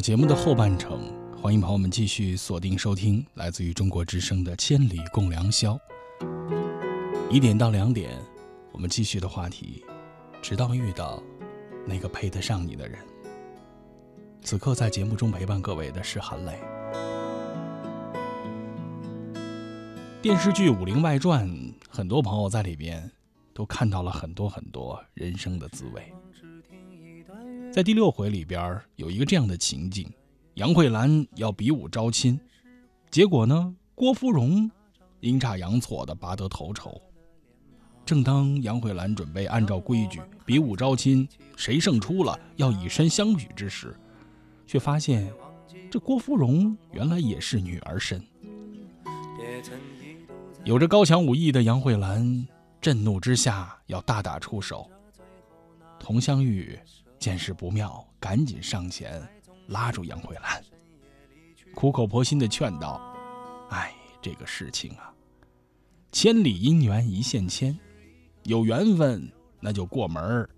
节目的后半程，欢迎朋友们继续锁定收听来自于中国之声的《千里共良宵》。一点到两点，我们继续的话题，直到遇到那个配得上你的人。此刻在节目中陪伴各位的是韩磊。电视剧《武林外传》，很多朋友在里边都看到了很多很多人生的滋味。在第六回里边有一个这样的情景：杨慧兰要比武招亲，结果呢，郭芙蓉阴差阳错的拔得头筹。正当杨慧兰准备按照规矩比武招亲，谁胜出了要以身相许之时，却发现这郭芙蓉原来也是女儿身。有着高强武艺的杨慧兰震怒之下要大打出手，佟湘玉见势不妙，赶紧上前拉住杨慧兰，苦口婆心的劝道：“哎，这个事情啊，千里姻缘一线牵，有缘分那就过门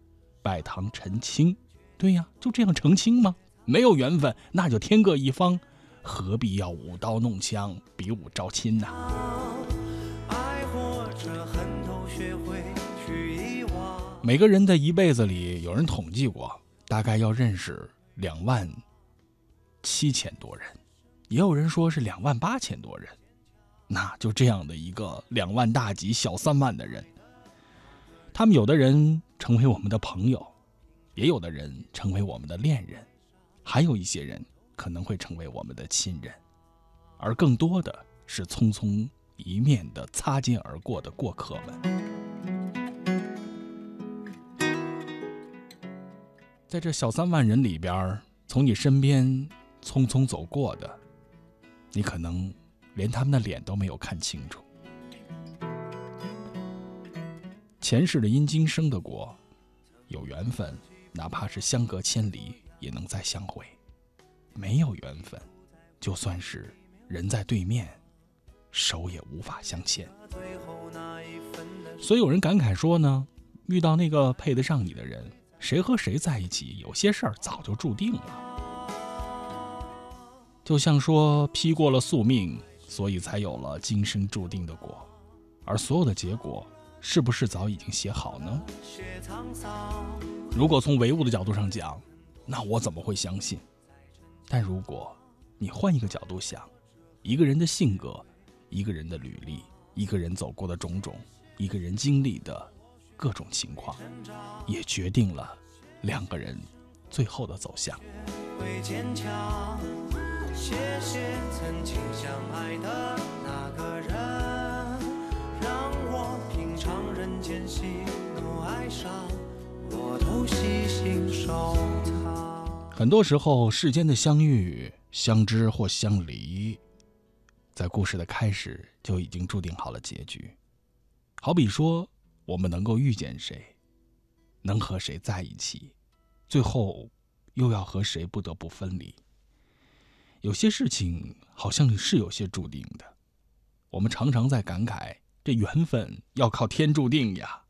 拜堂成亲。对呀，就这样成亲吗？没有缘分，那就天各一方，何必要舞刀弄枪，比武招亲呢？”爱或者恨。每个人的一辈子里，有人统计过，大概要认识两万七千多人，也有人说是两万八千多人。那就这样的一个两万大几小三万的人，他们有的人成为我们的朋友，也有的人成为我们的恋人，还有一些人可能会成为我们的亲人，而更多的是匆匆一面的擦肩而过的过客们。在这小三万人里边儿，从你身边匆匆走过的，你可能连他们的脸都没有看清楚。前世的因今生的果，有缘分，哪怕是相隔千里，也能再相会；没有缘分，就算是人在对面，手也无法相牵。所以有人感慨说呢，遇到那个配得上你的人。谁和谁在一起，有些事儿早就注定了。就像说，批过了宿命，所以才有了今生注定的果。而所有的结果，是不是早已经写好呢？如果从唯物的角度上讲，那我怎么会相信？但如果你换一个角度想，一个人的性格，一个人的履历，一个人走过的种种，一个人经历的。各种情况，也决定了两个人最后的走向。谢谢曾经相爱的那个人，让我品尝人间喜怒哀伤，我都细心收藏。很多时候，世间的相遇、相知或相离，在故事的开始就已经注定好了结局。好比说。我们能够遇见谁，能和谁在一起，最后又要和谁不得不分离。有些事情好像是有些注定的，我们常常在感慨，这缘分要靠天注定呀。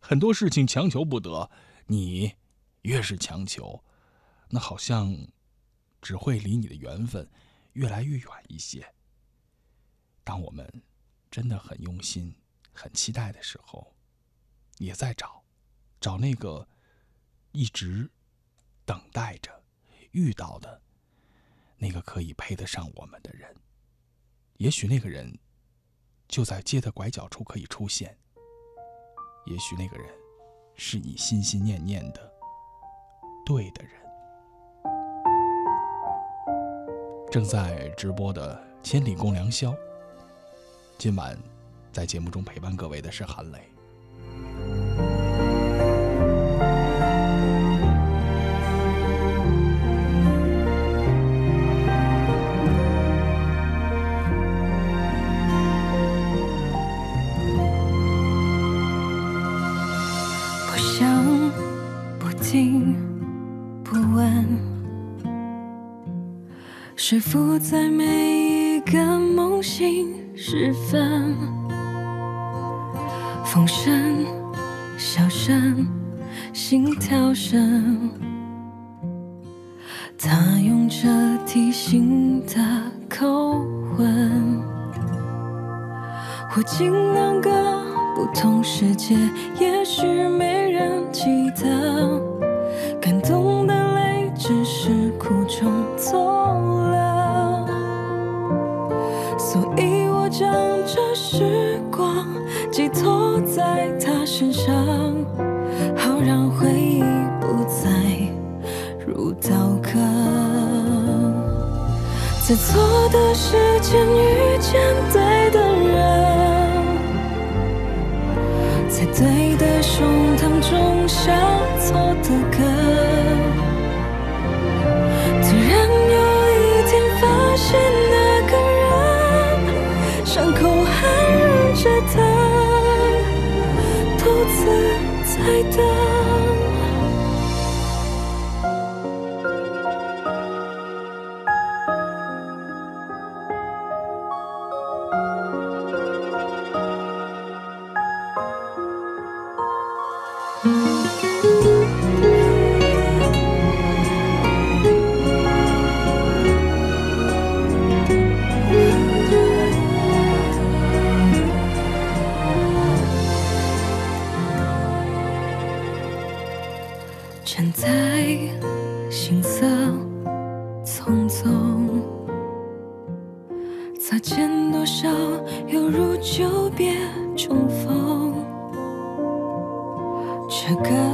很多事情强求不得，你越是强求，那好像只会离你的缘分越来越远一些。当我们真的很用心、很期待的时候，也在找，找那个一直等待着遇到的那个可以配得上我们的人。也许那个人就在街的拐角处可以出现，也许那个人是你心心念念的对的人。正在直播的《千里共良宵》，今晚在节目中陪伴各位的是韩磊。这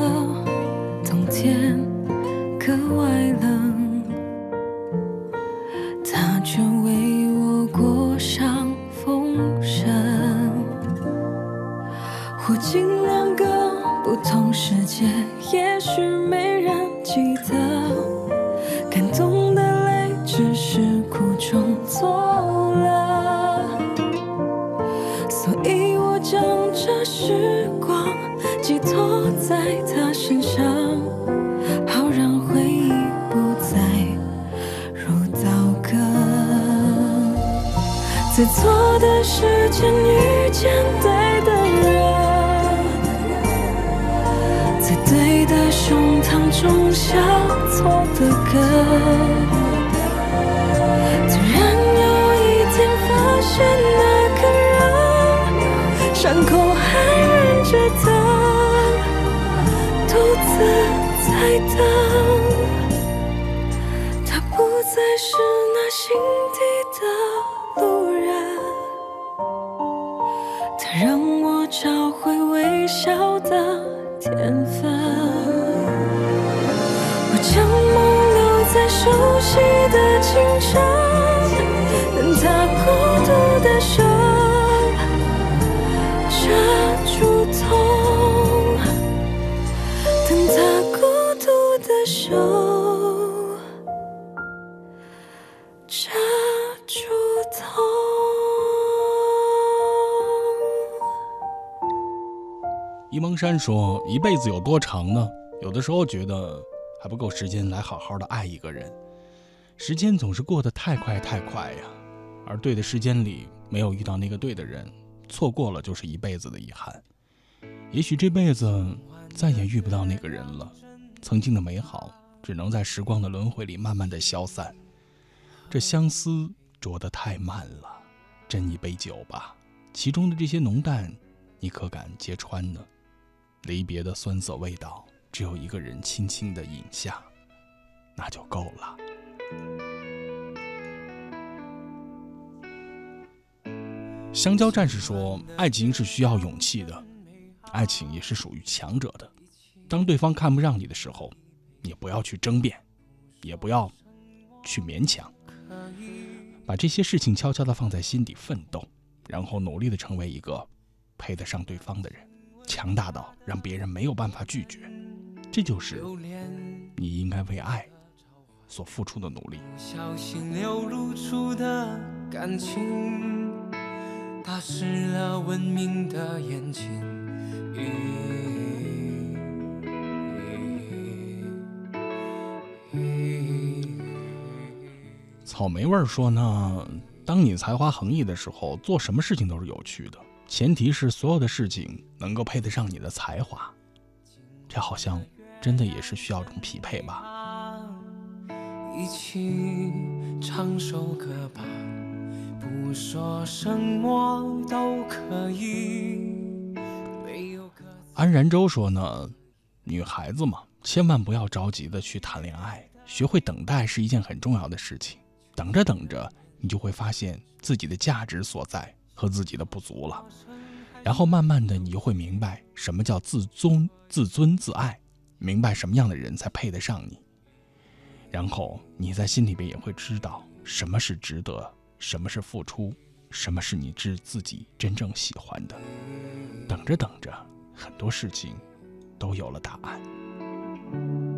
一辈子有多长呢？有的时候觉得还不够时间来好好的爱一个人。时间总是过得太快太快呀，而对的时间里没有遇到那个对的人，错过了就是一辈子的遗憾。也许这辈子再也遇不到那个人了，曾经的美好只能在时光的轮回里慢慢的消散。这相思灼得太慢了，斟一杯酒吧，其中的这些浓淡，你可敢揭穿呢？”离别的酸涩味道，只有一个人轻轻的饮下，那就够了。香蕉战士说：“爱情是需要勇气的，爱情也是属于强者的。当对方看不上你的时候，也不要去争辩，也不要去勉强，把这些事情悄悄地放在心底奋斗，然后努力地成为一个配得上对方的人。”强大到让别人没有办法拒绝，这就是你应该为爱所付出的努力。小心流露出的感情，打湿了文明的眼睛。草莓味说呢，当你才华横溢的时候，做什么事情都是有趣的。前提是所有的事情能够配得上你的才华，这好像真的也是需要种匹配吧。一起唱首歌吧，不说什么都可以。安然周说呢，女孩子嘛，千万不要着急的去谈恋爱，学会等待是一件很重要的事情。等着等着，你就会发现自己的价值所在。和自己的不足了，然后慢慢的你就会明白什么叫自尊、自尊自爱，明白什么样的人才配得上你。然后你在心里边也会知道什么是值得，什么是付出，什么是你知自己真正喜欢的。等着等着，很多事情都有了答案。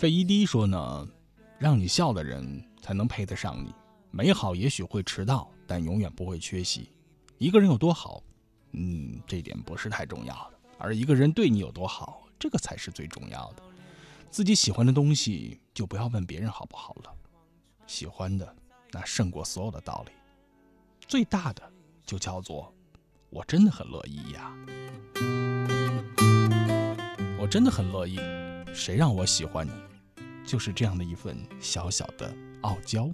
费一滴说呢，让你笑的人才能配得上你。美好也许会迟到，但永远不会缺席。一个人有多好，嗯，这点不是太重要的。而一个人对你有多好，这个才是最重要的。自己喜欢的东西，就不要问别人好不好了。喜欢的，那胜过所有的道理。最大的，就叫做我真的很乐意呀。我真的很乐意。谁让我喜欢你？就是这样的一份小小的傲娇。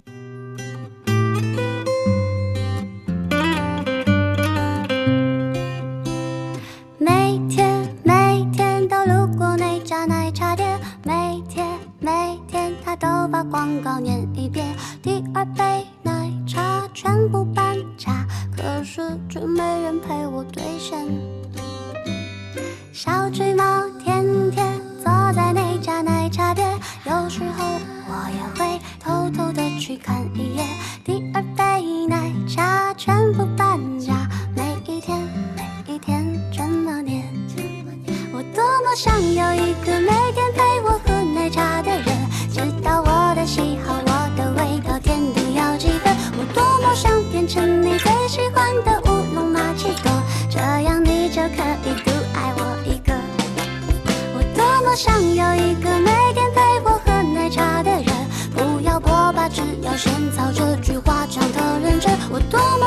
每天每天都路过那家奶茶店，每天每天他都把广告念一遍。第二杯奶茶全部半价，可是却没人陪我兑现。小橘猫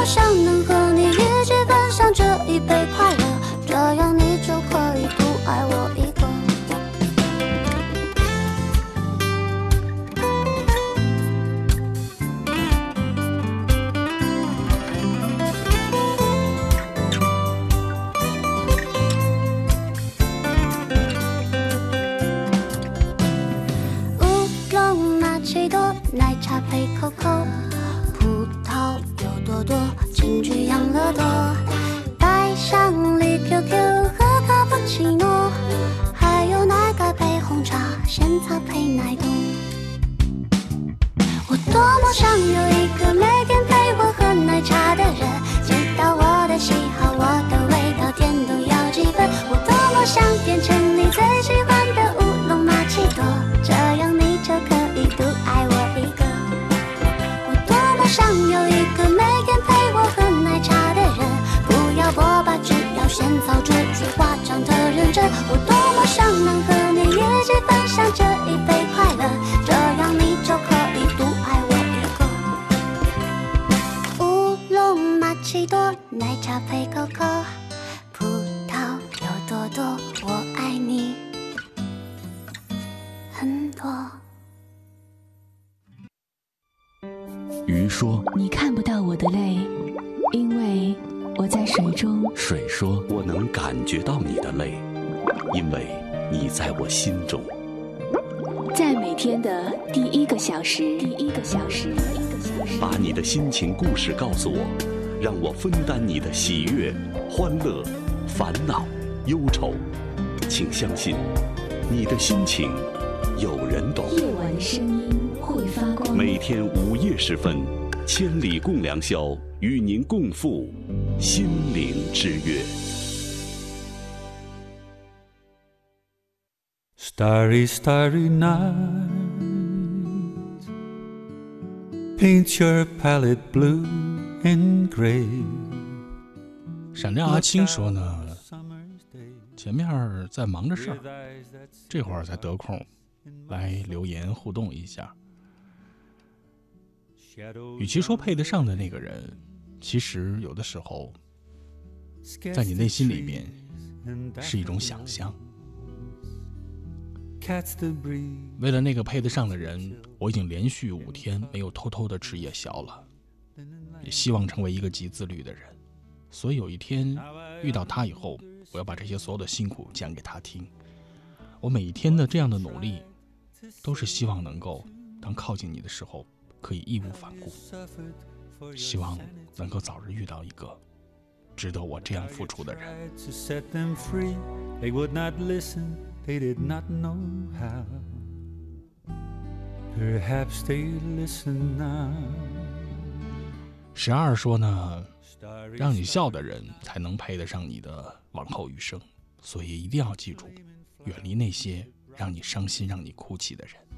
多想能和你鱼说你看不到我的泪，因为我在水中。：“水说，我能感觉到你的泪，因为你在我心中。在每天的第一个小时，第一个小时，第一个小时，把你的心情故事告诉我，让我分担你的喜悦、欢乐、烦恼、忧愁。请相信，你的心情有人懂。夜晚声音。每天午夜时分，千里共良宵，与您共赴心灵之约。Starry, starry night. Paint your palette blue and gray. 闪亮阿青说呢，前面在忙着事儿，这会儿才得空来留言互动一下。与其说配得上的那个人，其实有的时候，在你内心里面是一种想象。为了那个配得上的人，我已经连续五天没有偷偷的吃夜宵了，也希望成为一个极自律的人。所以有一天遇到他以后，我要把这些所有的辛苦讲给他听。我每一天的这样的努力，都是希望能够当靠近你的时候，可以义无反顾希望能够早日遇到一个值得我这样付出的人。十二说呢让你笑的人才能配得上你的往后余生所以一定要记住远离那些让你伤心让你哭泣的人。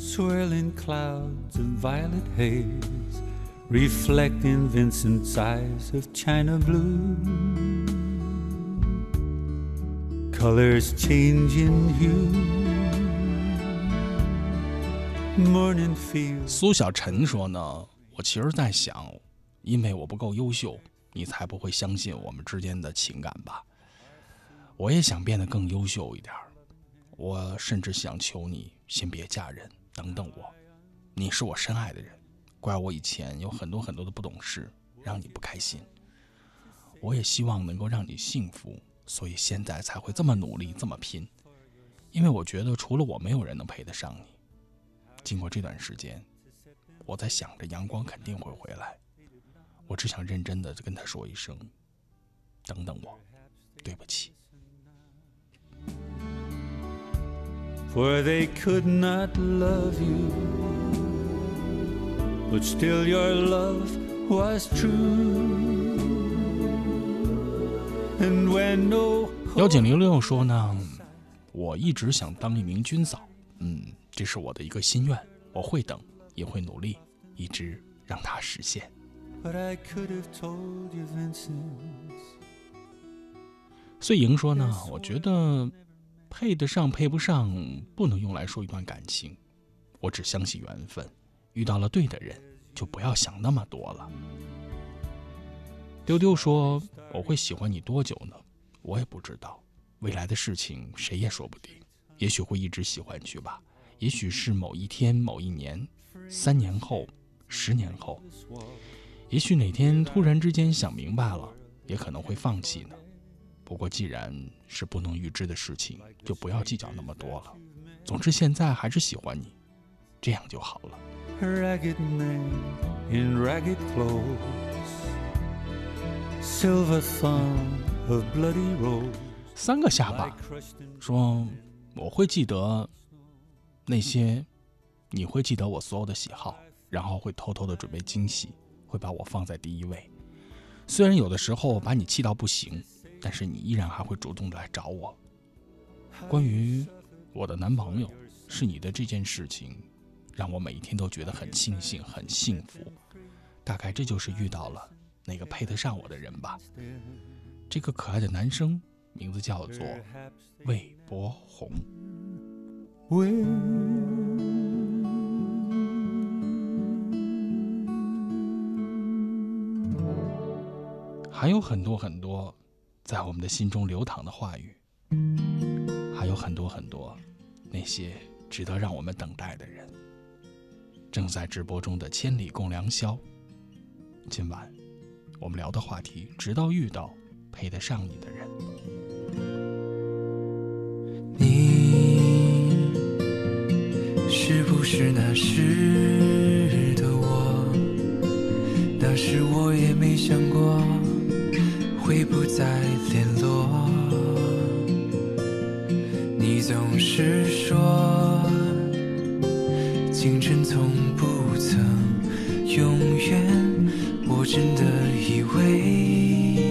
Swirling clouds of violet haze reflecting Vincent's eyes of china blue. Colors changing hue. Morning fields 苏小晨说呢，我其实在想，因为我不够优秀，你才不会相信我们之间的情感吧。我也想变得更优秀一点，我甚至想求你先别嫁人，等等我。你是我深爱的人，怪我以前有很多很多的不懂事，让你不开心。我也希望能够让你幸福，所以现在才会这么努力，这么拼。因为我觉得除了我，没有人能配得上你。经过这段时间，我在想着阳光肯定会回来，我只想认真的跟他说一声：等等我，对不起。For they could not love you, but still your love was true. And when no 幺九零六说呢，我一直想当一名军嫂，嗯，这是我的一个心愿，我会等，也会努力，一直让它实现。But I could have told you, Vincent. 碎莹说呢，我觉得配得上配不上不能用来说一段感情，我只相信缘分，遇到了对的人就不要想那么多了。丢丢说我会喜欢你多久呢？我也不知道，未来的事情谁也说不定，也许会一直喜欢去吧，也许是某一天、某一年、三年后、十年后，也许哪天突然之间想明白了，也可能会放弃呢。不过既然是不能预知的事情，就不要计较那么多了。总之现在还是喜欢你，这样就好了。Ragged man in ragged clothes, silver thumb of bloody rose. 三个下巴说：“我会记得那些，你会记得我所有的喜好，然后会偷偷的准备惊喜，会把我放在第一位。虽然有的时候把你气到不行，但是你依然还会主动的来找我。关于我的男朋友是你的这件事情，让我每一天都觉得很庆幸、很幸福。大概这就是遇到了那个配得上我的人吧。这个可爱的男生名字叫做魏博宏。还有很多很多在我们的心中流淌的话语，还有很多很多那些值得让我们等待的人。正在直播中的《千里共良宵》，今晚我们聊的话题，直到遇到配得上你的人。你是不是那时的我？那时我也没想过会不再联络。你总是说，青春从不曾永远。我真的以为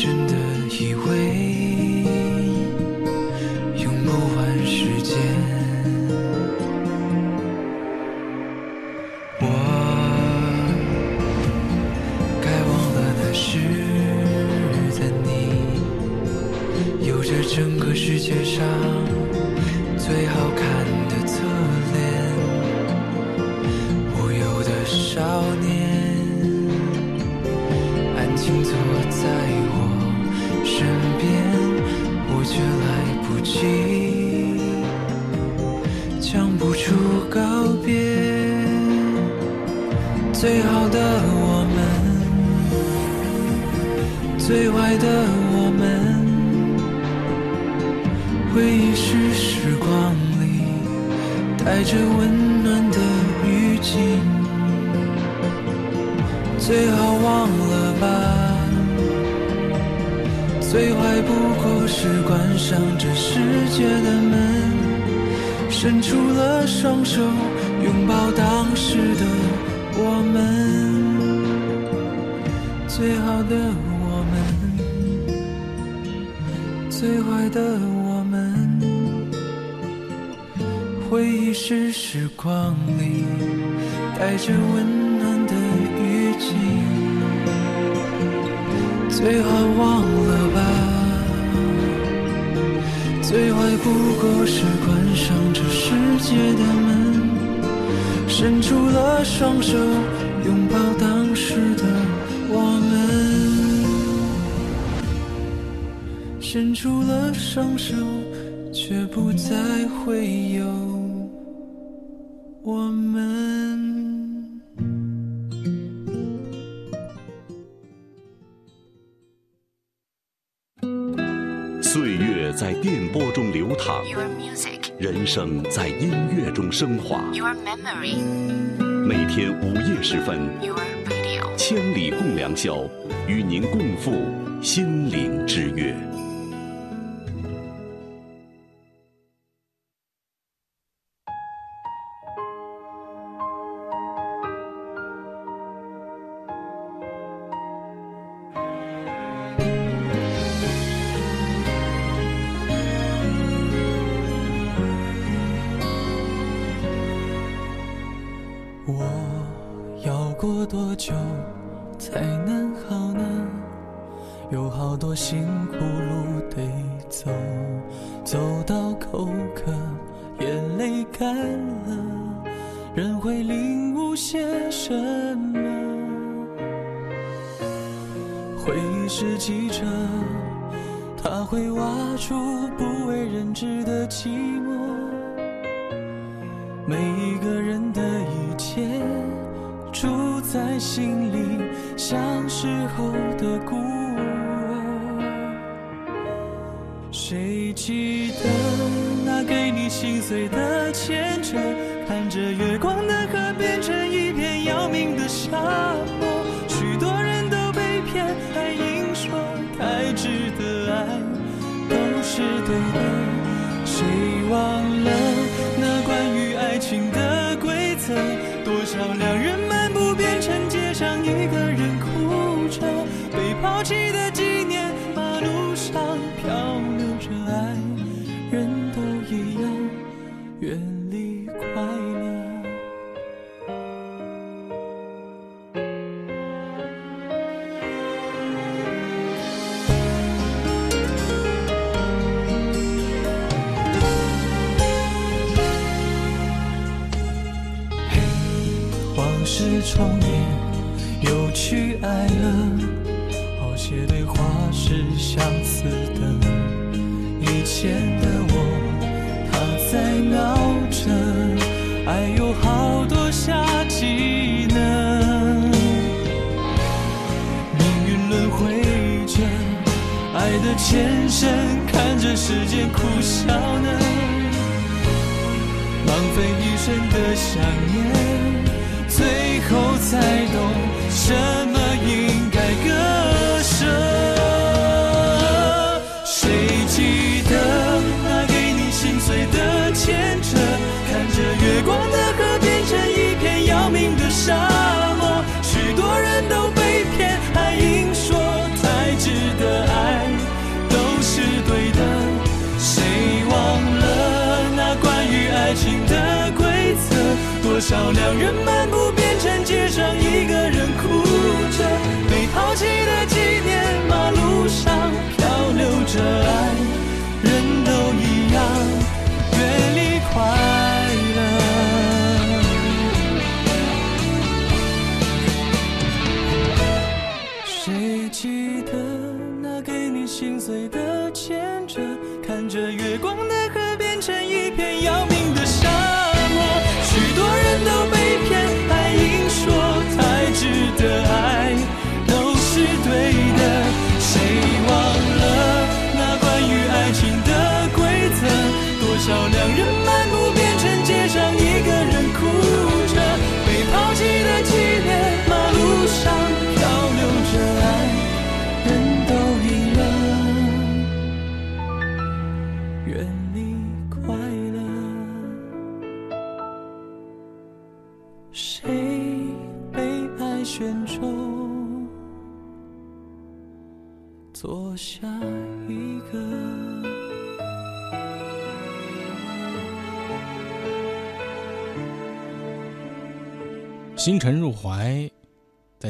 真的以为伸出了双手拥抱当时的我们。伸出了双手却不再会有升华每天午夜时分千里共良宵与您共赴新放弃。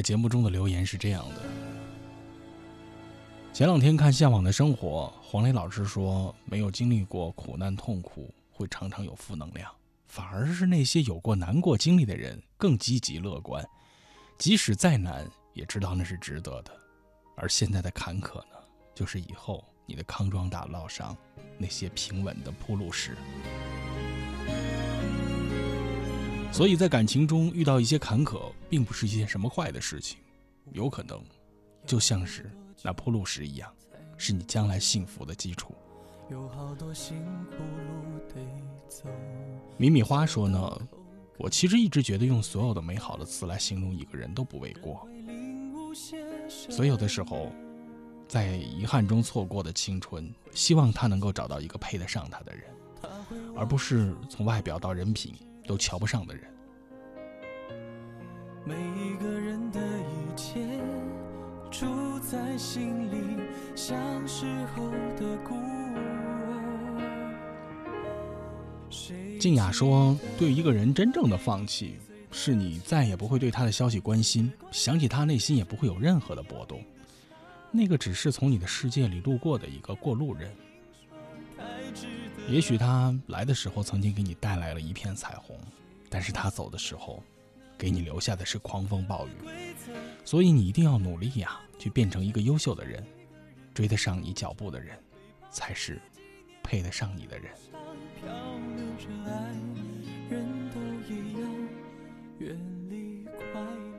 节目中的留言是这样的：前两天看《向往的生活》，黄磊老师说，没有经历过苦难痛苦，会常常有负能量，反而是那些有过难过经历的人更积极乐观，即使再难，也知道那是值得的。而现在的坎坷呢，就是以后你的康庄大道上那些平稳的铺路石。所以在感情中遇到一些坎坷，并不是一件什么坏的事情，有可能就像是那铺路石一样，是你将来幸福的基础。有好多辛苦路得走。米米花说呢，我其实一直觉得用所有的美好的词来形容一个人都不为过。所以有的时候，在遗憾中错过的青春，希望他能够找到一个配得上他的人，而不是从外表到人品都瞧不上的人。每一个人的一切住在心里，像时候的孤儿。静雅说：“对一个人真正的放弃，是你再也不会对他的消息关心，想起他内心也不会有任何的波动。那个只是从你的世界里路过的一个过路人。也许他来的时候曾经给你带来了一片彩虹，但是他走的时候，给你留下的是狂风暴雨。所以你一定要努力呀，去变成一个优秀的人，追得上你脚步的人，才是配得上你的人。”，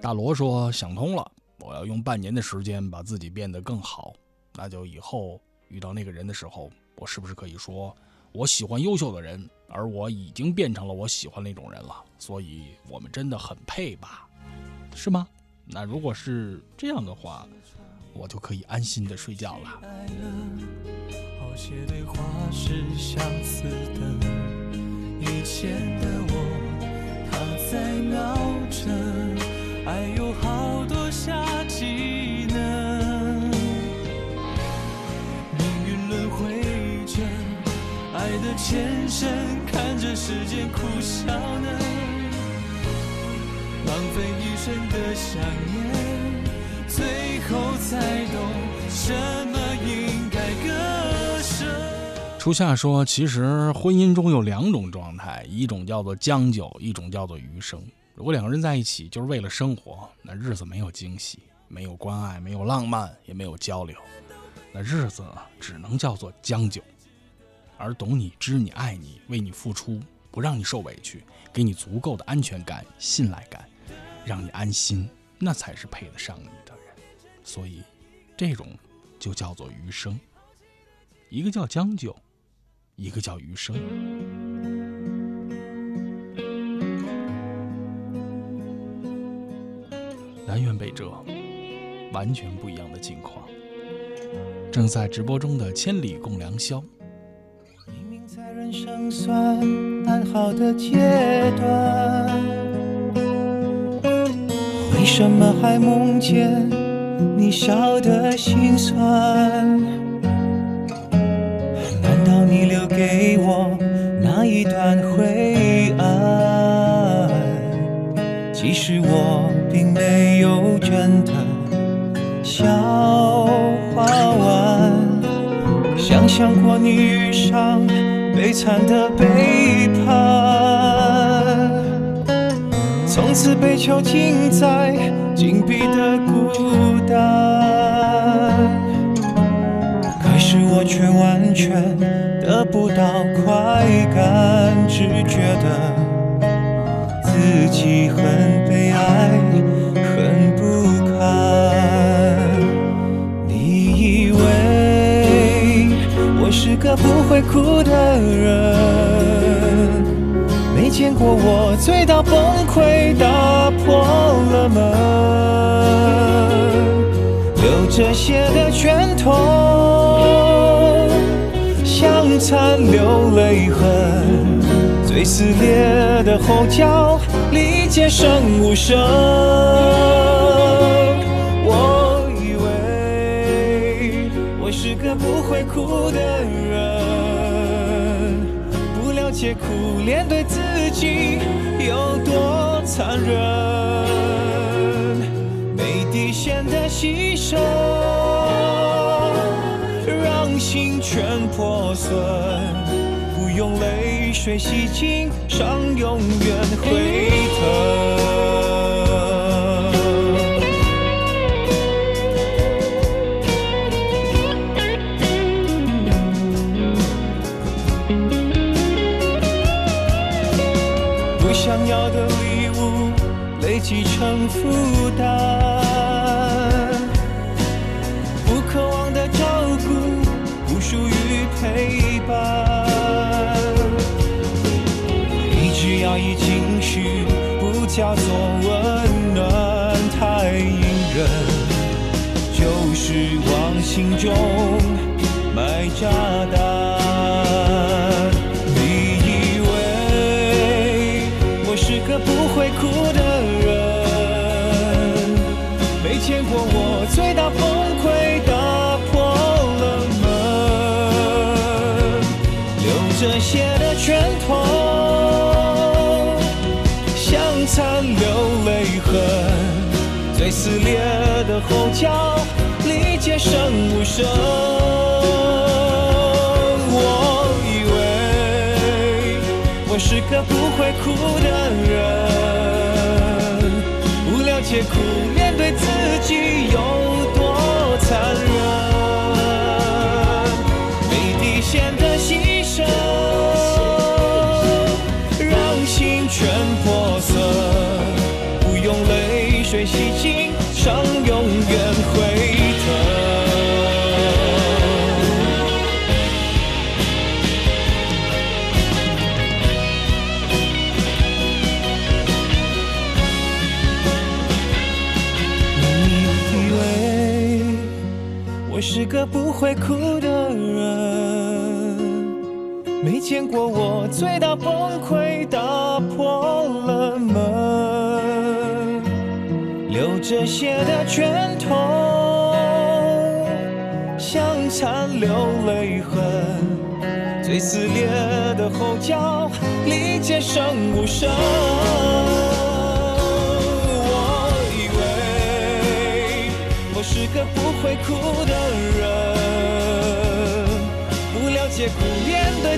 大罗说：“想通了，我要用半年的时间把自己变得更好。那就以后遇到那个人的时候，我是不是可以说，我喜欢优秀的人，而我已经变成了我喜欢那种人了？所以我们真的很配吧？是吗？那如果是这样的话，我就可以安心的睡觉了。”爱，有好多夏季的前身，看着时间苦笑呢。浪费一生的想念，最后才懂什么应该割舍。初夏说：“其实婚姻中有两种状态，一种叫做将就，一种叫做余生。如果两个人在一起就是为了生活，那日子没有惊喜，没有关爱，没有浪漫，也没有交流，那日子只能叫做将就。而懂你、知你、爱你、为你付出，不让你受委屈，给你足够的安全感、信赖感，让你安心，那才是配得上你的人。所以，这种就叫做余生。一个叫将就。”一个叫余生。南辕北辙，完全不一样的境况。正在直播中的《千里共良宵》，人生算安好的阶段，为什么还梦见你笑得心酸？难道你留给我那一段灰暗？其实我并没有真的笑话完。想象过你遇上悲惨的背叛，从此被囚禁在紧闭的孤单。可是我却完全得不到快感，只觉得自己很个不会哭的人，没见过我醉到崩溃，打破了门，流着血的拳头，像残留泪痕。最撕裂的吼叫，里皆声无声。不会哭的人，不了解苦恋对自己有多残忍。没底线的牺牲，让心全破损。不用泪水洗净，伤永远会中埋炸弹。你以为我是个不会哭的人，没见过我最大崩溃，打破了门，流着血的拳头，像残留泪痕，最撕裂的吼叫，里皆声无声。我以为我是个不会哭的人，最大崩溃，打破了门，流着血的拳头，像残留泪痕，最撕裂的吼叫，里皆声无声。我以为我是个不会哭的人，不了解苦恋对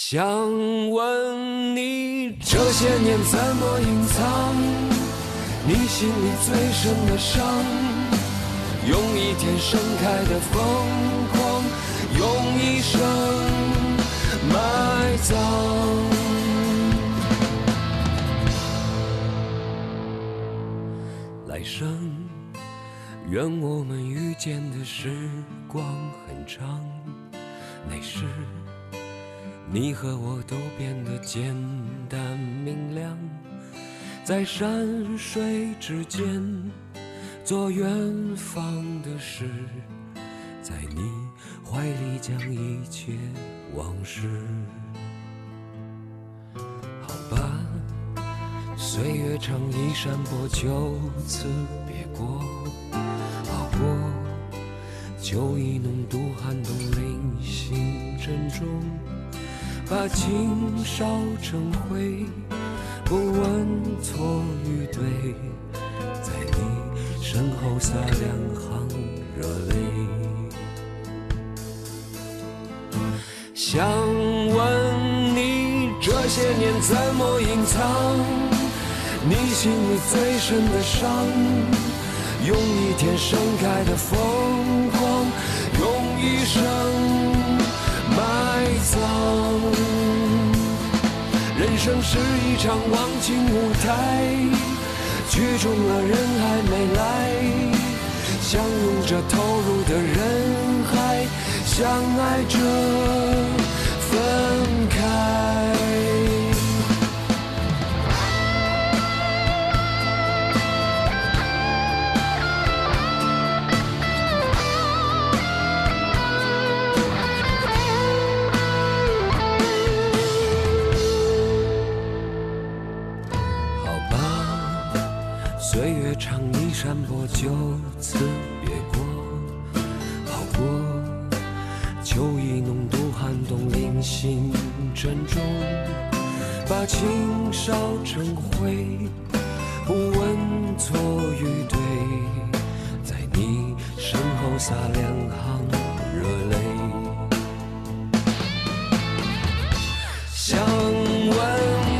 想问你这些年怎么隐藏你心里最深的伤？用一天盛开的疯狂，用一生埋葬。来生，愿我们遇见的时光很长，那时。你和我都变得简单明亮，在山水之间做远方的事，在你怀里将一切往事。好吧，岁月长，一山坡就此别过，好过酒意浓度寒冬，令心珍重。把情烧成灰，不问错与对，在你身后洒两行热泪。想问你这些年怎么隐藏你心里最深的伤？用一天盛开的疯狂，用一生。桑。人生是一场忘情舞台，剧终了人还没来，相拥着投入的人海，相爱着分开。山坡就此别过，好过秋意浓度寒冬，令心珍重。把情烧成灰，不问错与对，在你身后洒两行热泪。想问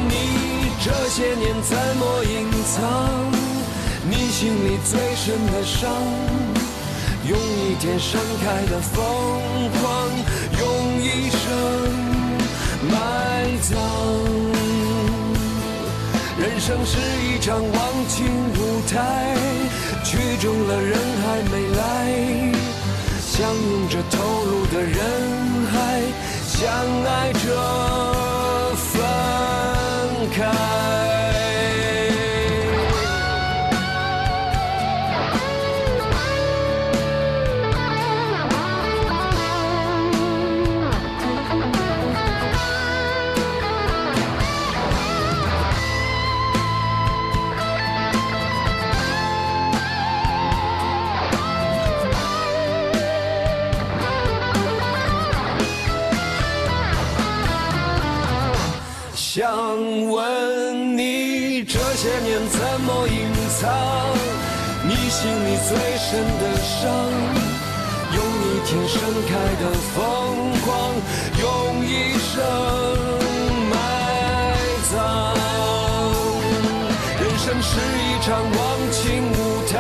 你这些年怎么隐藏？心里最深的伤，用一天盛开的疯狂，用一生埋葬。人生是一场忘情舞台，剧终了人还没来，相拥着投入的人海，相爱着分想问你这些年怎么隐藏你心里最深的伤，用一天盛开的疯狂，用一生埋葬。人生是一场忘情舞台，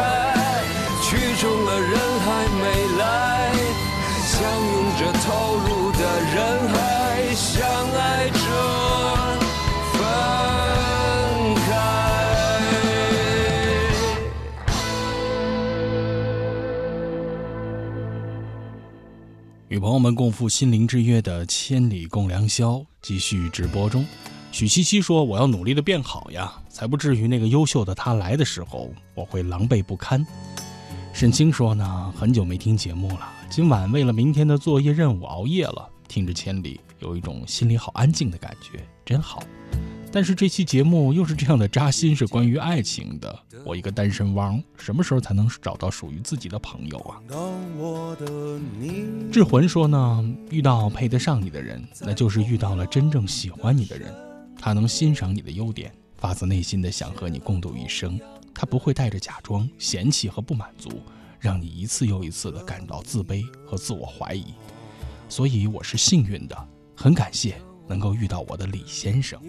曲终了人还没来，相拥着投入的人海，与朋友们共赴心灵之约的《千里共良宵》继续直播中。许七七说：“我要努力的变好呀，才不至于那个优秀的他来的时候，我会狼狈不堪。”沈清说：“呢，很久没听节目了，今晚为了明天的作业任务熬夜了，听着《千里》，有一种心里好安静的感觉，真好。”但是这期节目又是这样的扎心，是关于爱情的。我一个单身汪，什么时候才能找到属于自己的朋友啊？志魂说呢，遇到配得上你的人，那就是遇到了真正喜欢你的人。他能欣赏你的优点，发自内心的想和你共度一生。他不会带着假装、嫌弃和不满足，让你一次又一次的感到自卑和自我怀疑。所以我是幸运的，很感谢。能够遇到我的李先生。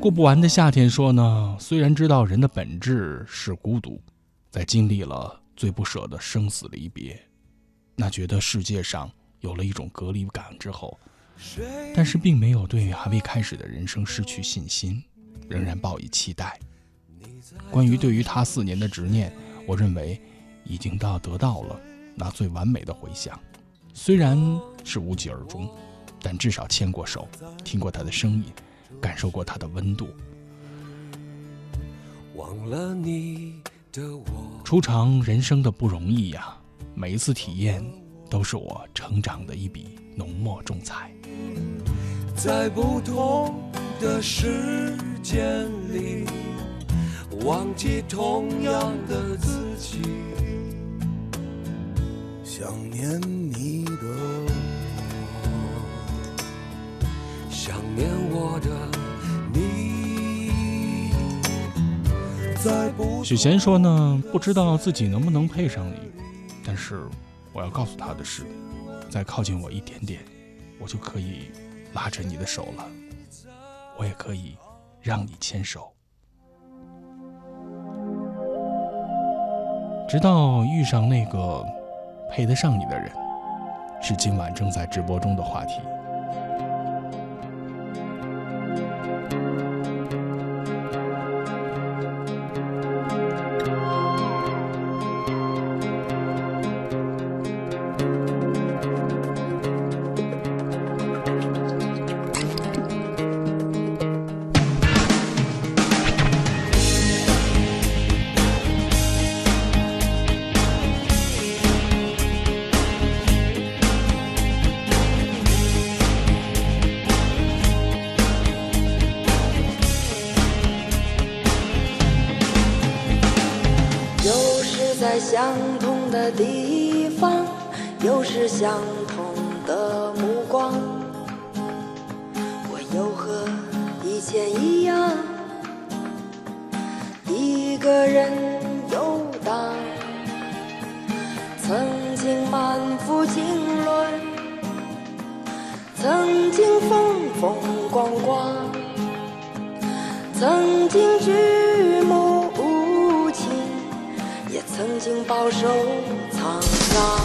过不完的夏天说呢，虽然知道人的本质是孤独，在经历了最不舍的生死离别，那觉得世界上有了一种隔离感之后，但是并没有对还未开始的人生失去信心，仍然抱以期待。关于对于他四年的执念，我认为已经到得到了那最完美的回响，虽然是无疾而终，但至少牵过手，听过他的声音。感受过他的温度。忘了你的我初尝人生的不容易呀，每一次体验都是我成长的一笔浓墨重彩。在不同的时间里，忘记同样的自己，想念你的。想念我的你。许贤说呢，不知道自己能不能配上你，但是我要告诉他的是，再靠近我一点点，我就可以拉着你的手了，我也可以让你牵手，直到遇上那个配得上你的人，是今晚正在直播中的话题。在相同的地方，又是相同的目光，我又和以前一样，一个人游荡，曾经满腹经纶，曾经风风光光，曾经举目。曾经饱受沧桑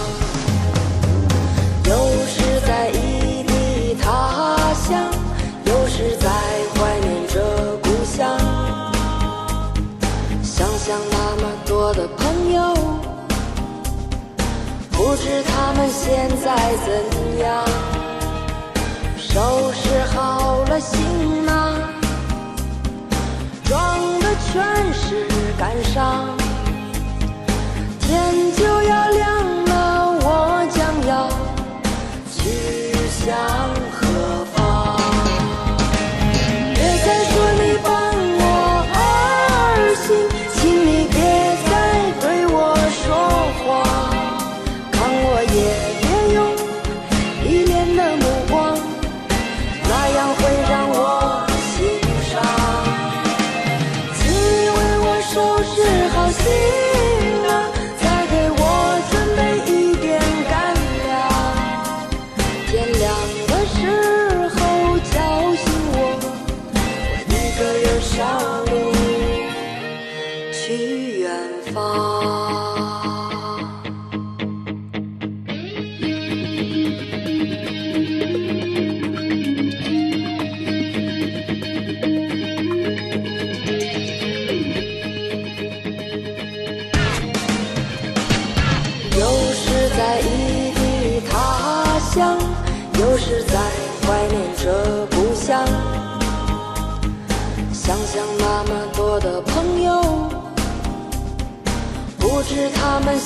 又是在异地他乡又是在怀念着故乡想想那么多的朋友不知他们现在怎样收拾好了行囊装的全是感伤。天就要亮了，我将要去向。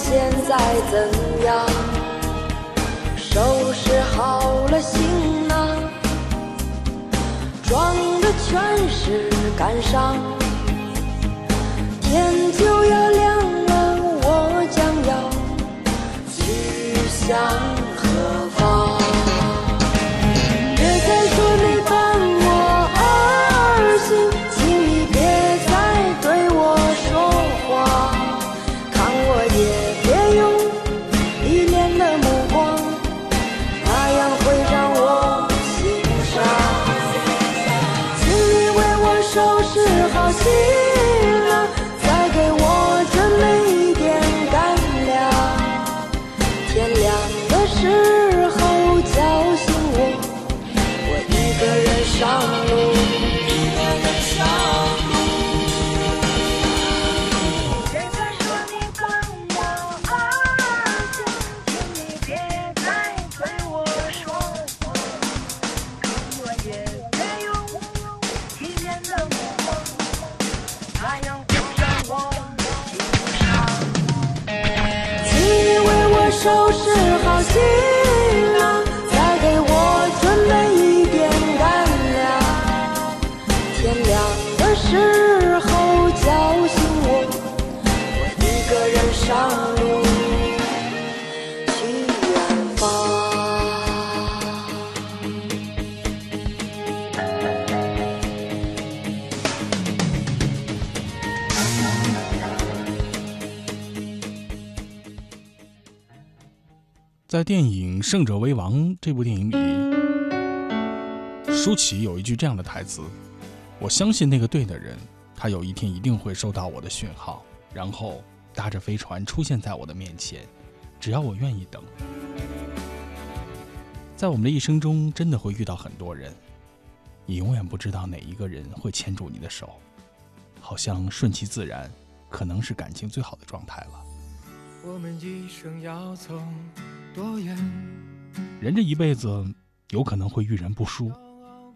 现在怎样？收拾好了行囊装的全是感伤。天就要亮了我将要去向何方？上路。在电影《胜者为王》这部电影里，舒淇有一句这样的台词：“我相信那个对的人，他有一天一定会收到我的讯号，然后搭着飞船出现在我的面前。只要我愿意等。”在我们的一生中，真的会遇到很多人，你永远不知道哪一个人会牵住你的手，好像顺其自然，可能是感情最好的状态了。我们一生要走多远？人这一辈子有可能会遇人不淑，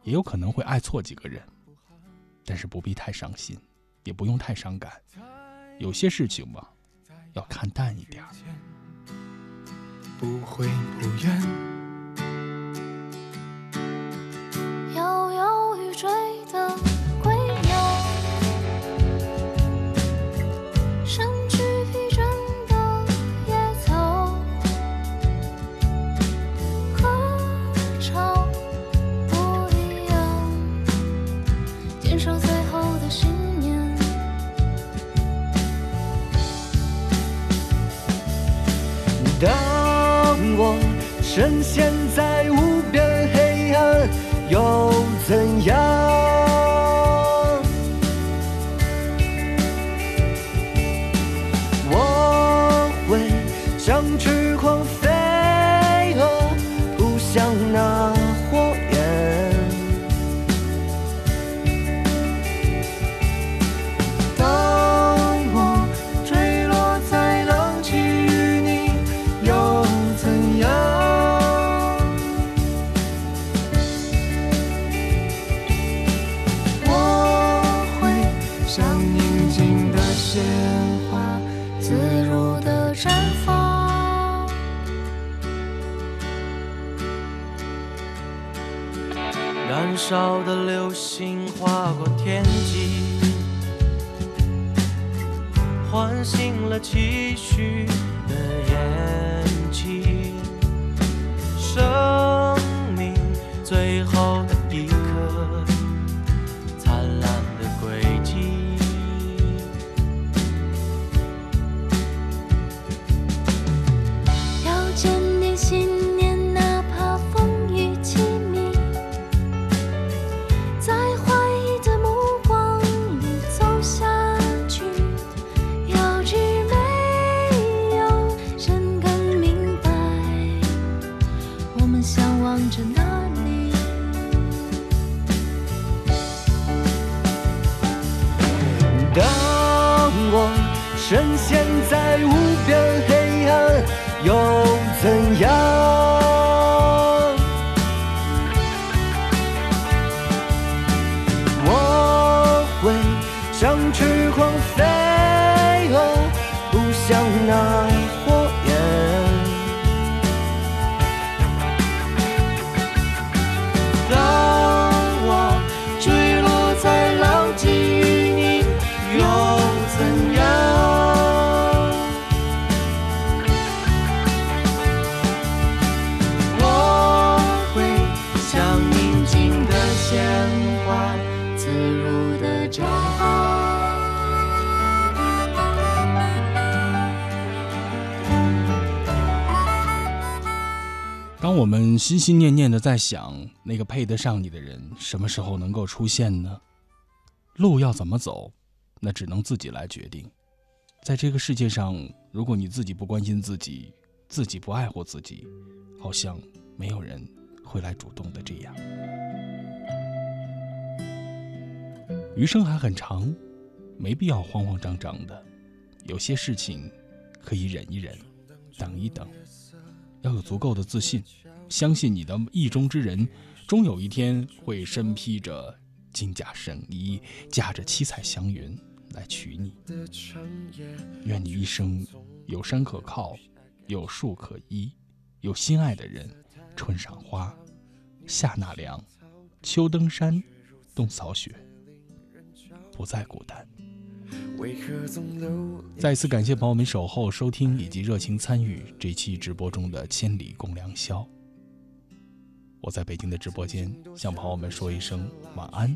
也有可能会爱错几个人，但是不必太伤心，也不用太伤感。有些事情嘛，要看淡一点儿。不会不怨，摇摇欲坠的深陷在无边黑暗，又怎样？多少的流星划过天际，唤醒了期许。我们心心念念的在想那个配得上你的人什么时候能够出现呢？路要怎么走，那只能自己来决定。在这个世界上，如果你自己不关心自己，自己不爱护自己，好像没有人会来主动的这样。余生还很长，没必要慌慌张张的。有些事情可以忍一忍，等一等。要有足够的自信，相信你的意中之人，终有一天会身披着金甲圣衣，驾着七彩祥云来娶你。愿你一生有山可靠，有树可依，有心爱的人，春赏花，夏纳凉，秋登山，冬扫雪，不再孤单。再次感谢朋友们守候、收听以及热情参与这期直播中的《千里共良宵》。我在北京的直播间向朋友们说一声晚安，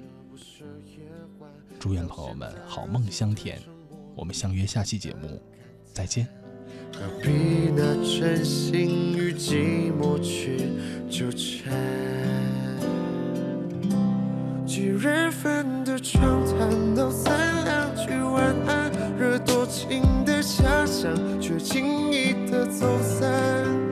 祝愿朋友们好梦香甜。我们相约下期节目，再见。何必拿真心与寂寞去纠缠？几人份的床谈到三两句晚安，惹多情的遐想，却轻易的走散。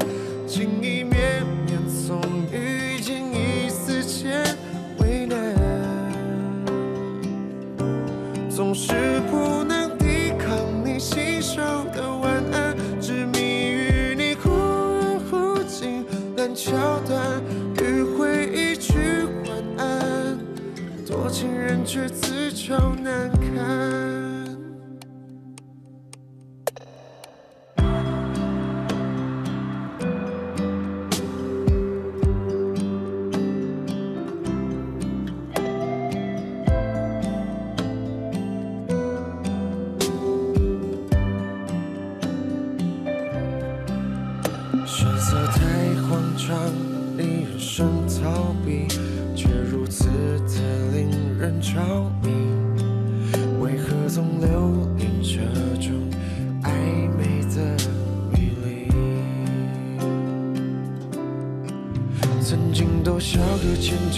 是不能抵抗你信手的晚安，执迷于你忽远忽近烂桥段，迂回一句晚安，多情人却自找难堪。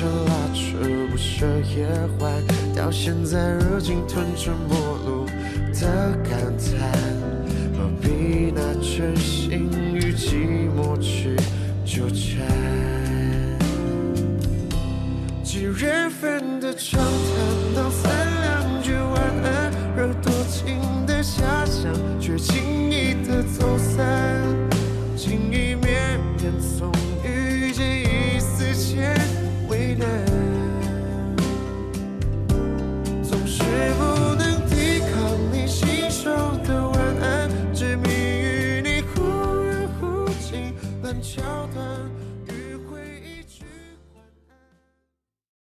个牵肠拉扯不舍夜欢，到现在热情吞成陌路的感叹。何必拿真心与寂寞去纠缠？几人份的长谈到三